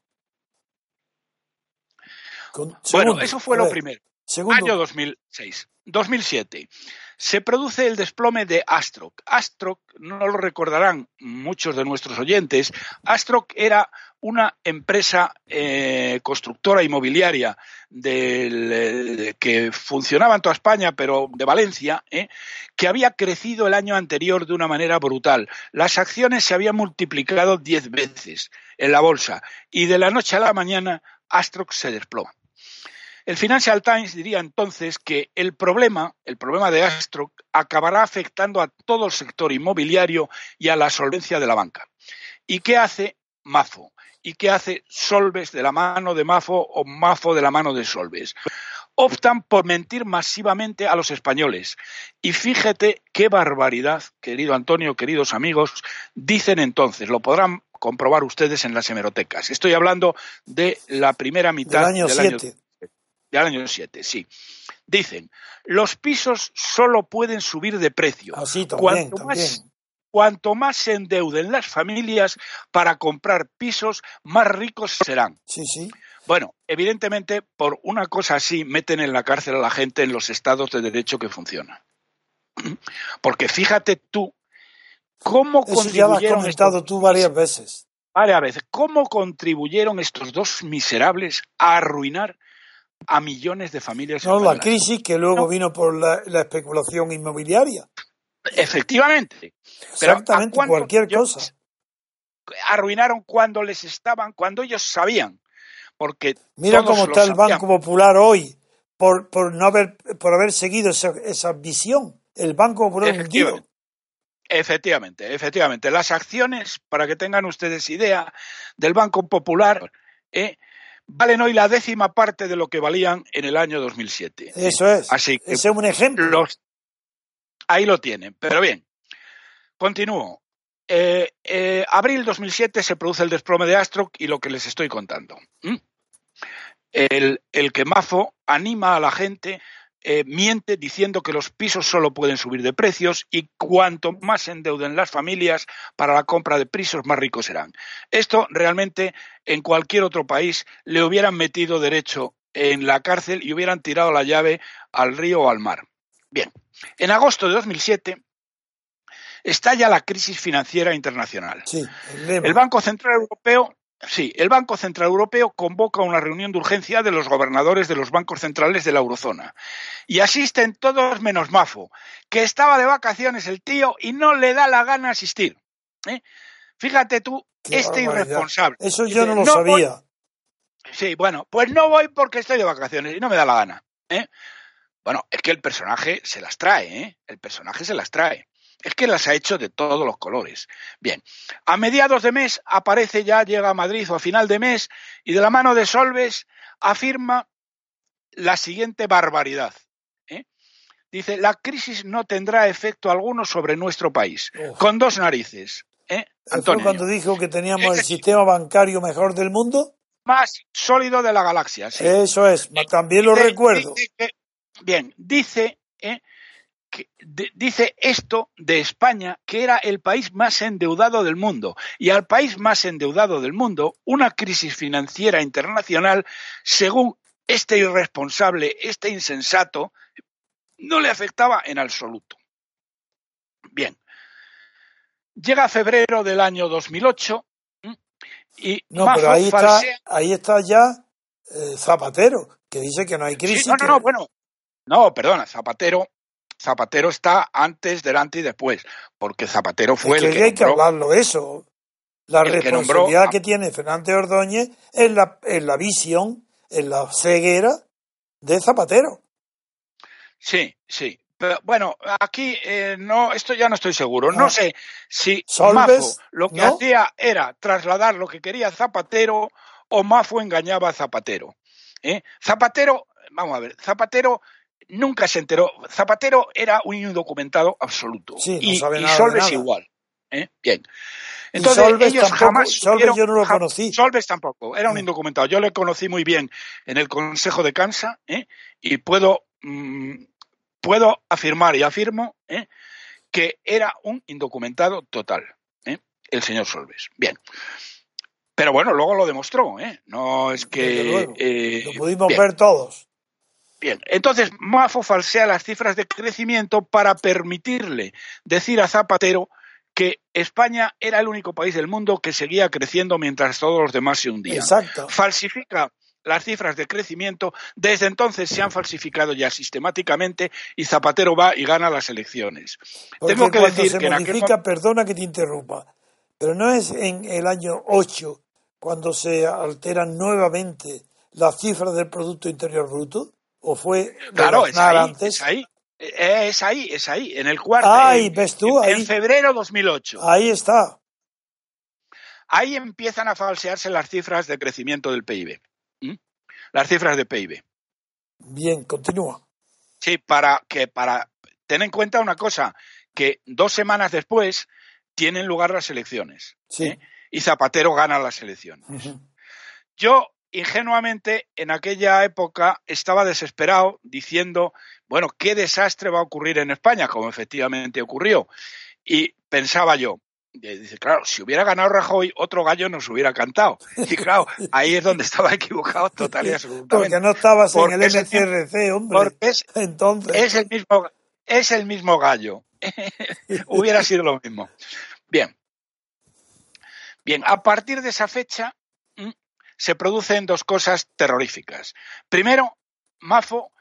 Con, bueno, eso fue lo primero. Segundo, Año 2006. 2007. Se produce el desplome de Astroc. Astroc, no lo recordarán muchos de nuestros oyentes, Astroc era una empresa eh, constructora inmobiliaria del, eh, que funcionaba en toda España, pero de Valencia, eh, que había crecido el año anterior de una manera brutal. Las acciones se habían multiplicado diez veces en la bolsa y de la noche a la mañana Astroc se desploma. El Financial Times diría entonces que el problema, el problema de Astroc, acabará afectando a todo el sector inmobiliario y a la solvencia de la banca. ¿Y qué hace Mafo? ¿Y qué hace Solves de la mano de Mafo o Mafo de la mano de Solves? Optan por mentir masivamente a los españoles. Y fíjate qué barbaridad, querido Antonio, queridos amigos, dicen entonces, lo podrán comprobar ustedes en las hemerotecas. Estoy hablando de la primera mitad del año del 7. Del año 7, sí. Dicen, los pisos solo pueden subir de precio. Así también, cuanto, también. Más, cuanto más se endeuden las familias para comprar pisos, más ricos serán. Sí, sí. Bueno, evidentemente, por una cosa así, meten en la cárcel a la gente en los estados de derecho que funcionan. Porque fíjate tú cómo Eso ya lo has contribuyeron comentado estos- tú varias veces. varias veces, cómo contribuyeron estos dos miserables a arruinar a millones de familias No, la crisis que luego No. vino por la, la especulación inmobiliaria. Efectivamente. Pero ¿a Exactamente, cualquier cosa. Arruinaron cuando les estaban, cuando ellos sabían. Porque Mira cómo está el sabían. Banco Popular hoy por, por no haber por haber seguido esa, esa visión. El Banco Popular hundido. Efectivamente. Efectivamente, efectivamente. Las acciones, para que tengan ustedes idea, del Banco Popular eh, valen hoy la décima parte de lo que valían en el año 2007. Eso es. Así que Ese es un ejemplo. los, ahí lo tienen. Pero bien, continúo. Eh, eh, abril 2007 se produce el desplome de Astroc y lo que les estoy contando. ¿Mm? El, el que Mafo anima a la gente eh, miente diciendo que los pisos solo pueden subir de precios y cuanto más se endeuden las familias para la compra de pisos, más ricos serán. Esto realmente en cualquier otro país le hubieran metido derecho en la cárcel y hubieran tirado la llave al río o al mar. Bien, en agosto de 2007 estalla la crisis financiera internacional. el Banco Central Europeo Sí, el Banco Central Europeo convoca una reunión de urgencia de los gobernadores de los bancos centrales de la eurozona. Y asisten todos menos Mafo, que estaba de vacaciones el tío y no le da la gana asistir. ¿eh? Fíjate tú, este irresponsable. Eso yo no lo sabía. Sí, bueno, pues no voy porque estoy de vacaciones y no me da la gana. ¿eh? Bueno, es que el personaje se las trae, ¿eh? El personaje se las trae. Es que las ha hecho de todos los colores. Bien, a mediados de mes aparece ya, llega a Madrid o a final de mes y de la mano de Solves afirma la siguiente barbaridad. ¿eh? Dice, la crisis no tendrá efecto alguno sobre nuestro país, con dos narices. ¿eh? Antonio. cuando dijo que teníamos el sistema bancario mejor del mundo? Más sólido de la galaxia. Eso es, también lo recuerdo. bien, dice ¿eh? Dice esto de España, que era el país más endeudado del mundo. Y al país más endeudado del mundo, una crisis financiera internacional, según este irresponsable, este insensato, no le afectaba en absoluto. Bien. Llega febrero del año 2008 y no, pero ahí está, ahí está ya eh, Zapatero, que dice que no hay crisis. no, no, no, bueno, no, perdona, Zapatero Zapatero está antes, delante y después, porque Zapatero fue el que. hay que hablarlo eso. La responsabilidad que, tiene Fernández Ordóñez en la, en la visión, en la ceguera de Zapatero. Sí, sí. Pero, bueno, aquí eh, no, esto ya no estoy seguro. No, ah. sé si Solves, lo que hacía era trasladar lo que quería Zapatero o Mafo engañaba a Zapatero. ¿eh? Zapatero, vamos a ver, Zapatero nunca se enteró. Zapatero era un indocumentado absoluto. y, Solves igual. ¿eh? Bien. Entonces, Solves ellos jamás. Solves yo no lo conocí. Solves tampoco, era un indocumentado. Yo lo conocí muy bien en el Consejo de Cansa ¿eh? y puedo, mm, puedo afirmar y afirmo ¿eh? que era un indocumentado total, el señor Solves. Bien. Pero bueno, luego lo demostró, No es que. lo pudimos ver todos. Bien, entonces Mafo falsea las cifras de crecimiento para permitirle decir a Zapatero que España era el único país del mundo que seguía creciendo mientras todos los demás se hundían. Exacto. Falsifica las cifras de crecimiento, desde entonces se han falsificado ya sistemáticamente y Zapatero va y gana las elecciones. Tengo que decir se que modifica, perdona que te interrumpa, pero no es en el año 8 cuando se alteran nuevamente las cifras del Producto Interior Bruto o fue claro, es ahí, antes? Es ahí. Es ahí, es ahí, en el cuarto. Ay, ves tú, en, en febrero 2008. Ahí está. Ahí empiezan a falsearse las cifras de crecimiento del PIB. Las cifras de PIB. Bien, continúa. Sí, para que para tener en cuenta una cosa, que dos semanas después tienen lugar las elecciones. Sí. ¿eh? Y Zapatero gana las elecciones. Yo ingenuamente en aquella época estaba desesperado diciendo, bueno, ¿qué desastre va a ocurrir en España? Como efectivamente ocurrió. Y pensaba yo, dice, claro, si hubiera ganado Rajoy, otro gallo nos hubiera cantado. Y claro, ahí es donde estaba equivocado total y absolutamente. Porque no estabas en el MCRC, hombre. Porque es, Entonces. es el mismo, es el mismo gallo. hubiera sido lo mismo. Bien. Bien, a partir de esa fecha, se producen dos cosas terroríficas. Primero, Mafo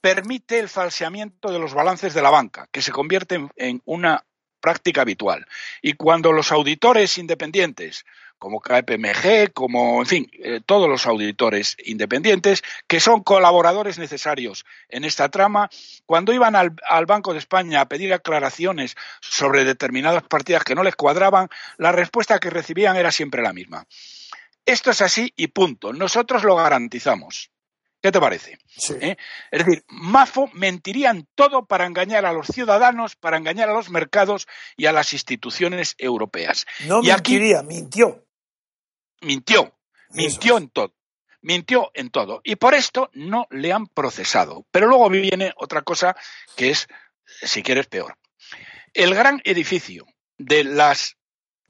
permite el falseamiento de los balances de la banca, que se convierte en, una práctica habitual. Y cuando los auditores independientes, como KPMG, como, en fin, eh, todos los auditores independientes, que son colaboradores necesarios en esta trama, cuando iban al, al, Banco de España a pedir aclaraciones sobre determinadas partidas que no les cuadraban, la respuesta que recibían era siempre la misma. Esto es así y punto. Nosotros lo garantizamos. ¿Qué te parece? ¿Eh? Es decir, Mafo mentiría en todo para engañar a los ciudadanos, para engañar a los mercados y a las instituciones europeas. No mentiría, mintió. Mintió, mintió en todo. mintió en todo y por esto no le han procesado. Pero luego viene otra cosa que es, si quieres, peor. El gran edificio de las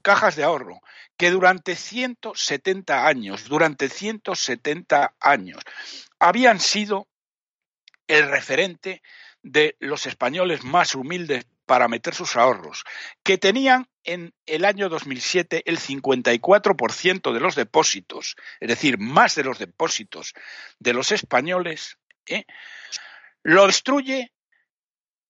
cajas de ahorro que durante 170 años, durante 170 años, habían sido el referente de los españoles más humildes para meter sus ahorros, que tenían en el año 2007 el 54% de los depósitos, es decir, más de los depósitos de los españoles, ¿eh? lo destruye,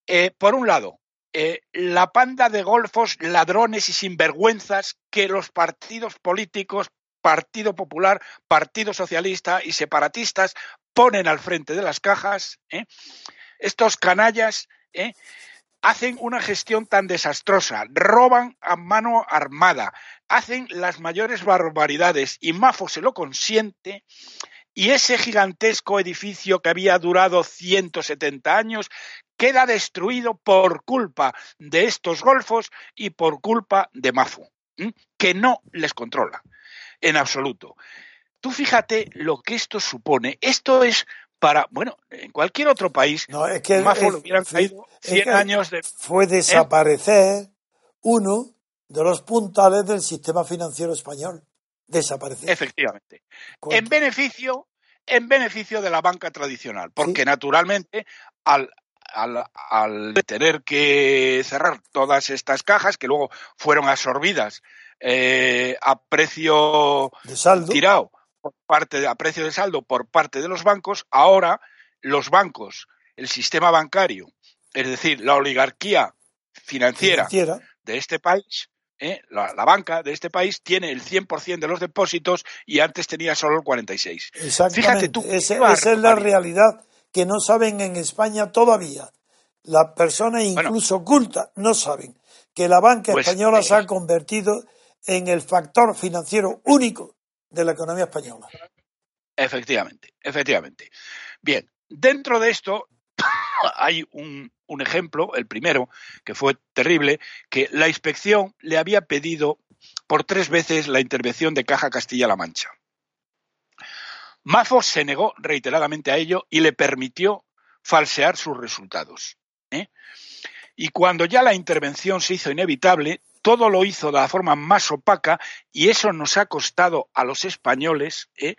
eh, por un lado, eh, la panda de golfos, ladrones y sinvergüenzas que los partidos políticos, Partido Popular, Partido Socialista y separatistas ponen al frente de las cajas, estos canallas hacen una gestión tan desastrosa, roban a mano armada, hacen las mayores barbaridades y Mafo se lo consiente y ese gigantesco edificio que había durado 170 años queda destruido por culpa de estos golfos y por culpa de Mafo, que no les controla en absoluto. Tú fíjate lo que esto supone. Esto es para, bueno, en cualquier otro país, no, es que, lo hubieran caído 100 años de... Fue ¿eh? desaparecer uno de los puntales del sistema financiero español. Desaparecer. Efectivamente. En beneficio, en beneficio de la banca tradicional, porque naturalmente al, al, al, tener que cerrar todas estas cajas que luego fueron absorbidas eh, a precio de saldo. tirado por parte de, a precio de saldo por parte de los bancos, ahora los bancos, el sistema bancario, es decir, la oligarquía financiera, de este país, ¿eh? la, banca de este país tiene el 100% de los depósitos y antes tenía solo el 46%. Exactamente. Fíjate tú, esa es la realidad que no saben en España todavía. Las personas incluso ocultas no saben que la banca Pues, española se eh, ha convertido en el factor financiero único de la economía española. Efectivamente, efectivamente. Bien, dentro de esto hay un, un ejemplo, el primero, que fue terrible, que la inspección le había pedido por tres veces la intervención de Caja Castilla-La Mancha. Mafo se negó reiteradamente a ello y le permitió falsear sus resultados. ¿eh? Y cuando ya la intervención se hizo inevitable, todo lo hizo de la forma más opaca y eso nos ha costado a los españoles ¿eh?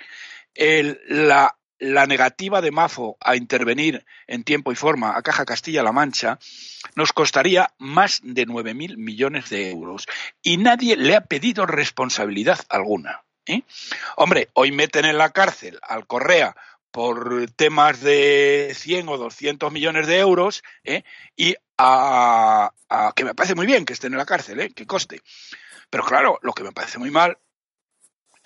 el, la, la negativa de Mafo a intervenir en tiempo y forma a Caja Castilla-La Mancha nos costaría más de 9.000 millones de euros y nadie le ha pedido responsabilidad alguna. ¿eh? Hombre, hoy meten en la cárcel al Correa por temas de 100 o 200 millones de euros ¿eh? y a, que me parece muy bien que estén en la cárcel, ¿eh? que coste. Pero claro, lo que me parece muy mal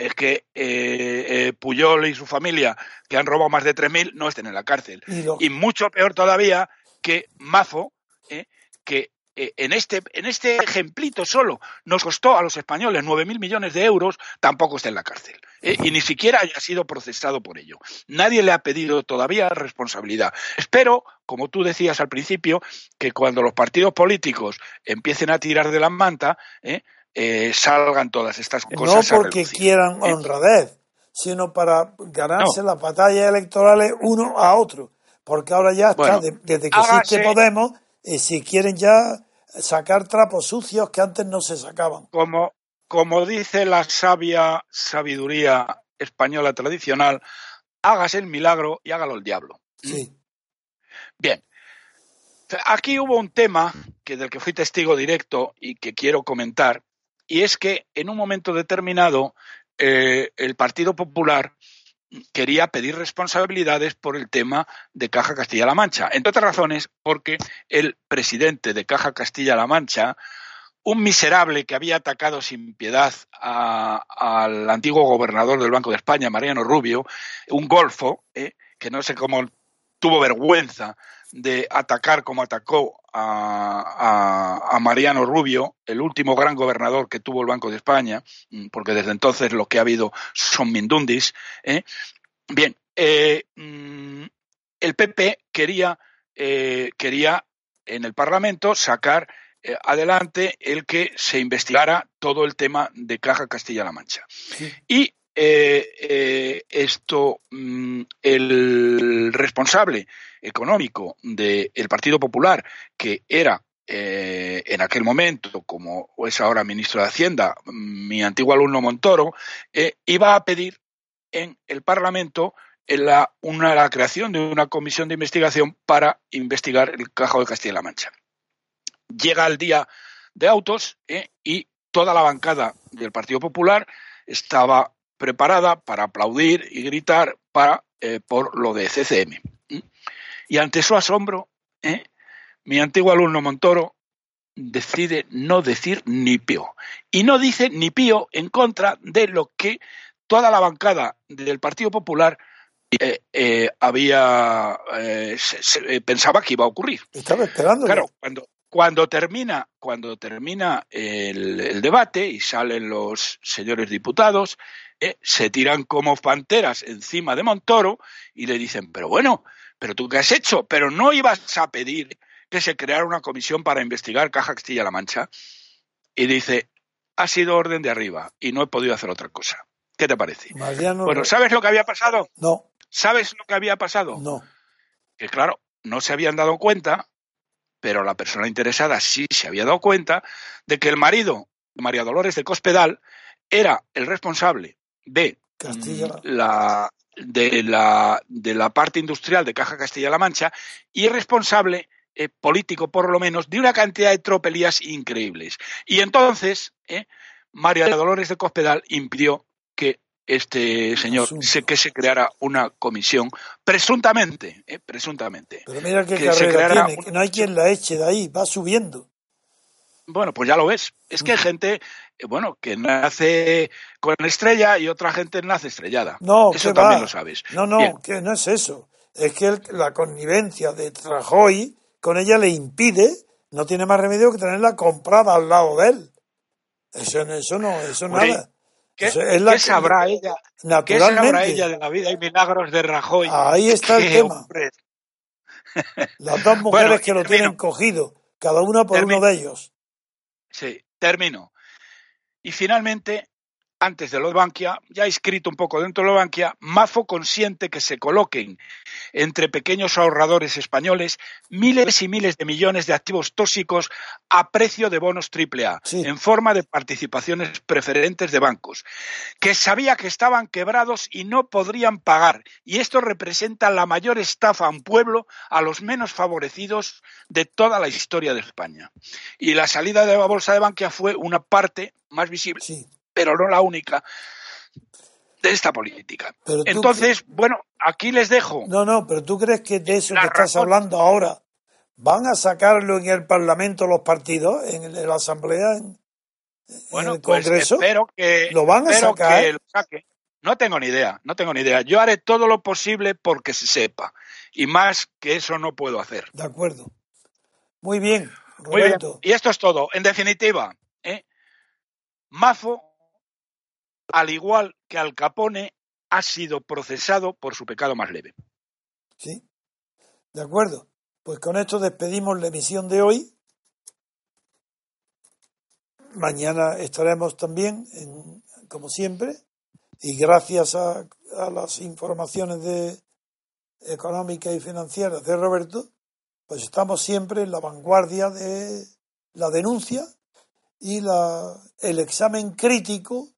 es que eh, eh, Puyol y su familia, que han robado más de 3.000, no estén en la cárcel. Y lo- Y mucho peor todavía que Mazo, ¿eh? que eh, en, este, en este ejemplito solo nos costó a los españoles 9.000 millones de euros, tampoco está en la cárcel. Y ni siquiera haya sido procesado por ello. Nadie le ha pedido todavía responsabilidad. Espero, como tú decías al principio, que cuando los partidos políticos empiecen a tirar de la manta, ¿eh? Salgan todas estas no cosas. a porque quieran ¿eh? honradez, sino para ganarse las batallas electorales uno a otro. Porque ahora ya está, Bueno, de- desde que existe Podemos, eh, si quieren ya sacar trapos sucios que antes no se sacaban. como, como dice la sabia sabiduría española tradicional, hágase el milagro y hágalo el diablo. Sí. Bien. Aquí hubo un tema que del que fui testigo directo y que quiero comentar, y es que en un momento determinado eh, el Partido Popular quería pedir responsabilidades por el tema de Caja Castilla-La Mancha. Entre otras razones, porque el presidente de Caja Castilla-La Mancha, un miserable que había atacado sin piedad al antiguo gobernador del Banco de España, Mariano Rubio, un golfo, eh, que no sé cómo tuvo vergüenza de atacar como atacó a, a- a Mariano Rubio, el último gran gobernador que tuvo el Banco de España, mm, porque desde entonces lo que ha habido son mindundis. ¿eh? Bien, eh, mm, el PP quería, eh, quería en el Parlamento sacar adelante el que se investigara todo el tema de Caja Castilla-La Mancha. Sí. Y eh, eh, esto, mm, el responsable económico del Partido Popular, que era eh, en aquel momento, como es ahora ministro de Hacienda, mi antiguo alumno Montoro, iba a pedir en el Parlamento la, una, la creación de una comisión de investigación para investigar el Cajo de Castilla-La Mancha. Llega el día de autos y toda la bancada del Partido Popular estaba preparada para aplaudir y gritar para, eh, por lo de CCM. Y ante su asombro, ¿eh? mi antiguo alumno Montoro decide no decir ni pío. Y no dice ni pío en contra de lo que toda la bancada del Partido Popular eh, había pensaba que iba a ocurrir. Estaba esperando. Claro, cuando, cuando termina, cuando termina el, debate y salen los señores diputados, eh, se tiran como panteras encima de Montoro y le dicen, pero bueno, pero tú qué has hecho, pero no ibas a pedir que se creara una comisión para investigar Caja Castilla-La Mancha. Y dice, ha sido orden de arriba y no he podido hacer otra cosa. ¿Qué te parece? bueno, ¿sabes lo que había pasado? No. ¿Sabes lo que había pasado? No. Que claro, no se habían dado cuenta pero la persona interesada sí se había dado cuenta de que el marido de María Dolores de Cospedal era el responsable de mm, la de la, de la parte industrial de Caja Castilla-La Mancha y responsable eh, político, por lo menos, de una cantidad de tropelías increíbles. Y entonces, eh, María Dolores de Cospedal impidió que este señor sé que se creara una comisión presuntamente, eh, presuntamente. Pero mira qué carrera tiene, que no hay quien la eche de ahí, va subiendo. Bueno, pues ya lo ves. Es que hay gente, eh, bueno, que nace con estrella y otra gente nace estrellada. No, eso también lo sabes. No, no, que no es eso. Es que la connivencia de Trajoy con ella le impide, no tiene más remedio que tenerla comprada al lado de él. Eso, eso no, eso nada. ¿Qué, sabrá ella? Naturalmente. ella de la vida y milagros de Rajoy? Ahí está el tema. Las dos mujeres que lo tienen cogido, cada una por uno de ellos. Sí, termino. Y finalmente, antes de lo de Bankia, ya escrito un poco dentro de lo de Bankia, Mafo consiente que se coloquen entre pequeños ahorradores españoles miles y miles de millones de activos tóxicos a precio de bonos AAA, en forma de participaciones preferentes de bancos, que sabía que estaban quebrados y no podrían pagar. Y esto representa la mayor estafa a un pueblo, a los menos favorecidos de toda la historia de España. Y la salida de la bolsa de Bankia fue una parte más visible pero no la única de esta política. Entonces, bueno, aquí les dejo. No, no, pero tú crees que de eso que estás hablando ahora van a sacarlo en el Parlamento los partidos, en, la Asamblea, en, el pues Congreso. espero que lo van a sacar. No tengo ni idea, no tengo ni idea. Yo haré todo lo posible porque se sepa. Y más que eso no puedo hacer. De acuerdo. Muy bien, Roberto. Y esto es todo. En definitiva, ¿eh? Mafo al igual que Al Capone, ha sido procesado por su pecado más leve. Sí, de acuerdo. Pues con esto despedimos la emisión de hoy. Mañana estaremos también, como siempre, y gracias a, las informaciones de, económicas y financieras de Roberto, pues estamos siempre en la vanguardia de la denuncia y la, el examen crítico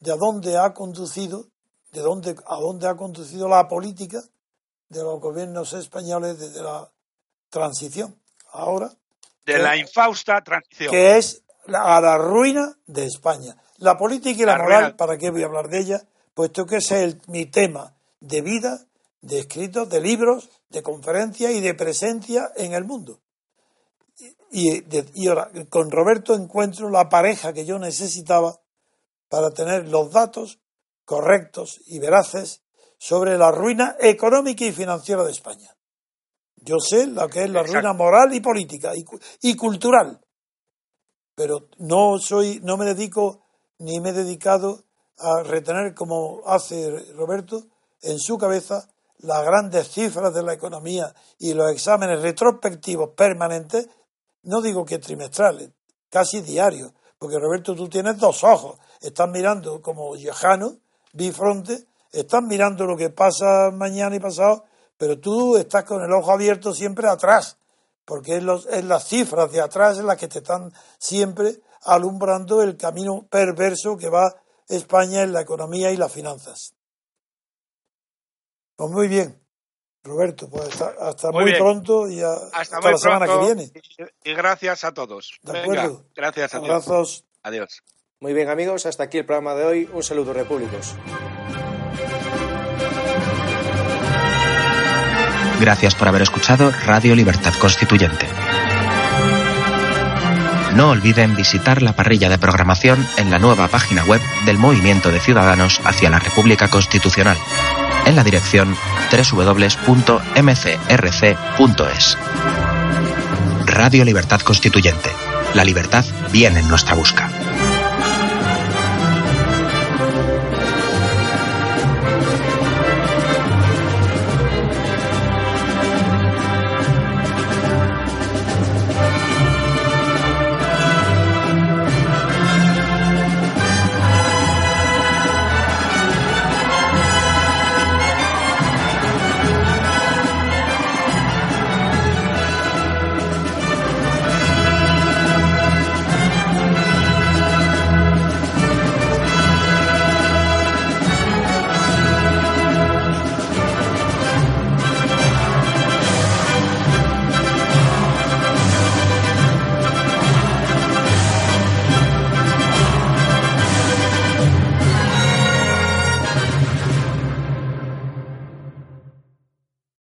de a dónde ha conducido, de dónde, a dónde ha conducido la política de los gobiernos españoles desde la transición. Ahora. De la infausta transición. Que es la, a la ruina de España. La política y la, moral, ¿para qué voy a hablar de ella? Puesto que ese es mi tema de vida, de escritos, de libros, de conferencias y de presencia en el mundo. Y, y ahora, con Roberto encuentro la pareja que yo necesitaba para tener los datos correctos y veraces sobre la ruina económica y financiera de España. Yo sé lo que es la ruina moral y política y, cultural, pero no soy, no me dedico ni me he dedicado a retener como hace Roberto en su cabeza las grandes cifras de la economía y los exámenes retrospectivos permanentes, no digo que trimestrales, casi diarios, porque Roberto tú tienes dos ojos, estás mirando como lejano bifronte, están mirando lo que pasa mañana y pasado, pero tú estás con el ojo abierto siempre atrás, porque es, los, es las cifras de atrás en las que te están siempre alumbrando el camino perverso que va España en la economía y las finanzas. Pues muy bien, Roberto, pues hasta, muy, pronto y hasta, la semana que viene. Y, gracias a todos. De acuerdo. gracias a Abrazos. Adiós. Muy bien amigos, hasta aquí el programa de hoy. Un saludo repúblicos. Gracias por haber escuchado Radio Libertad Constituyente. No olviden visitar la parrilla de programación en la nueva página web del Movimiento de Ciudadanos hacia la República Constitucional, en la dirección www.mcrc.es. Radio Libertad Constituyente. La libertad viene en nuestra busca.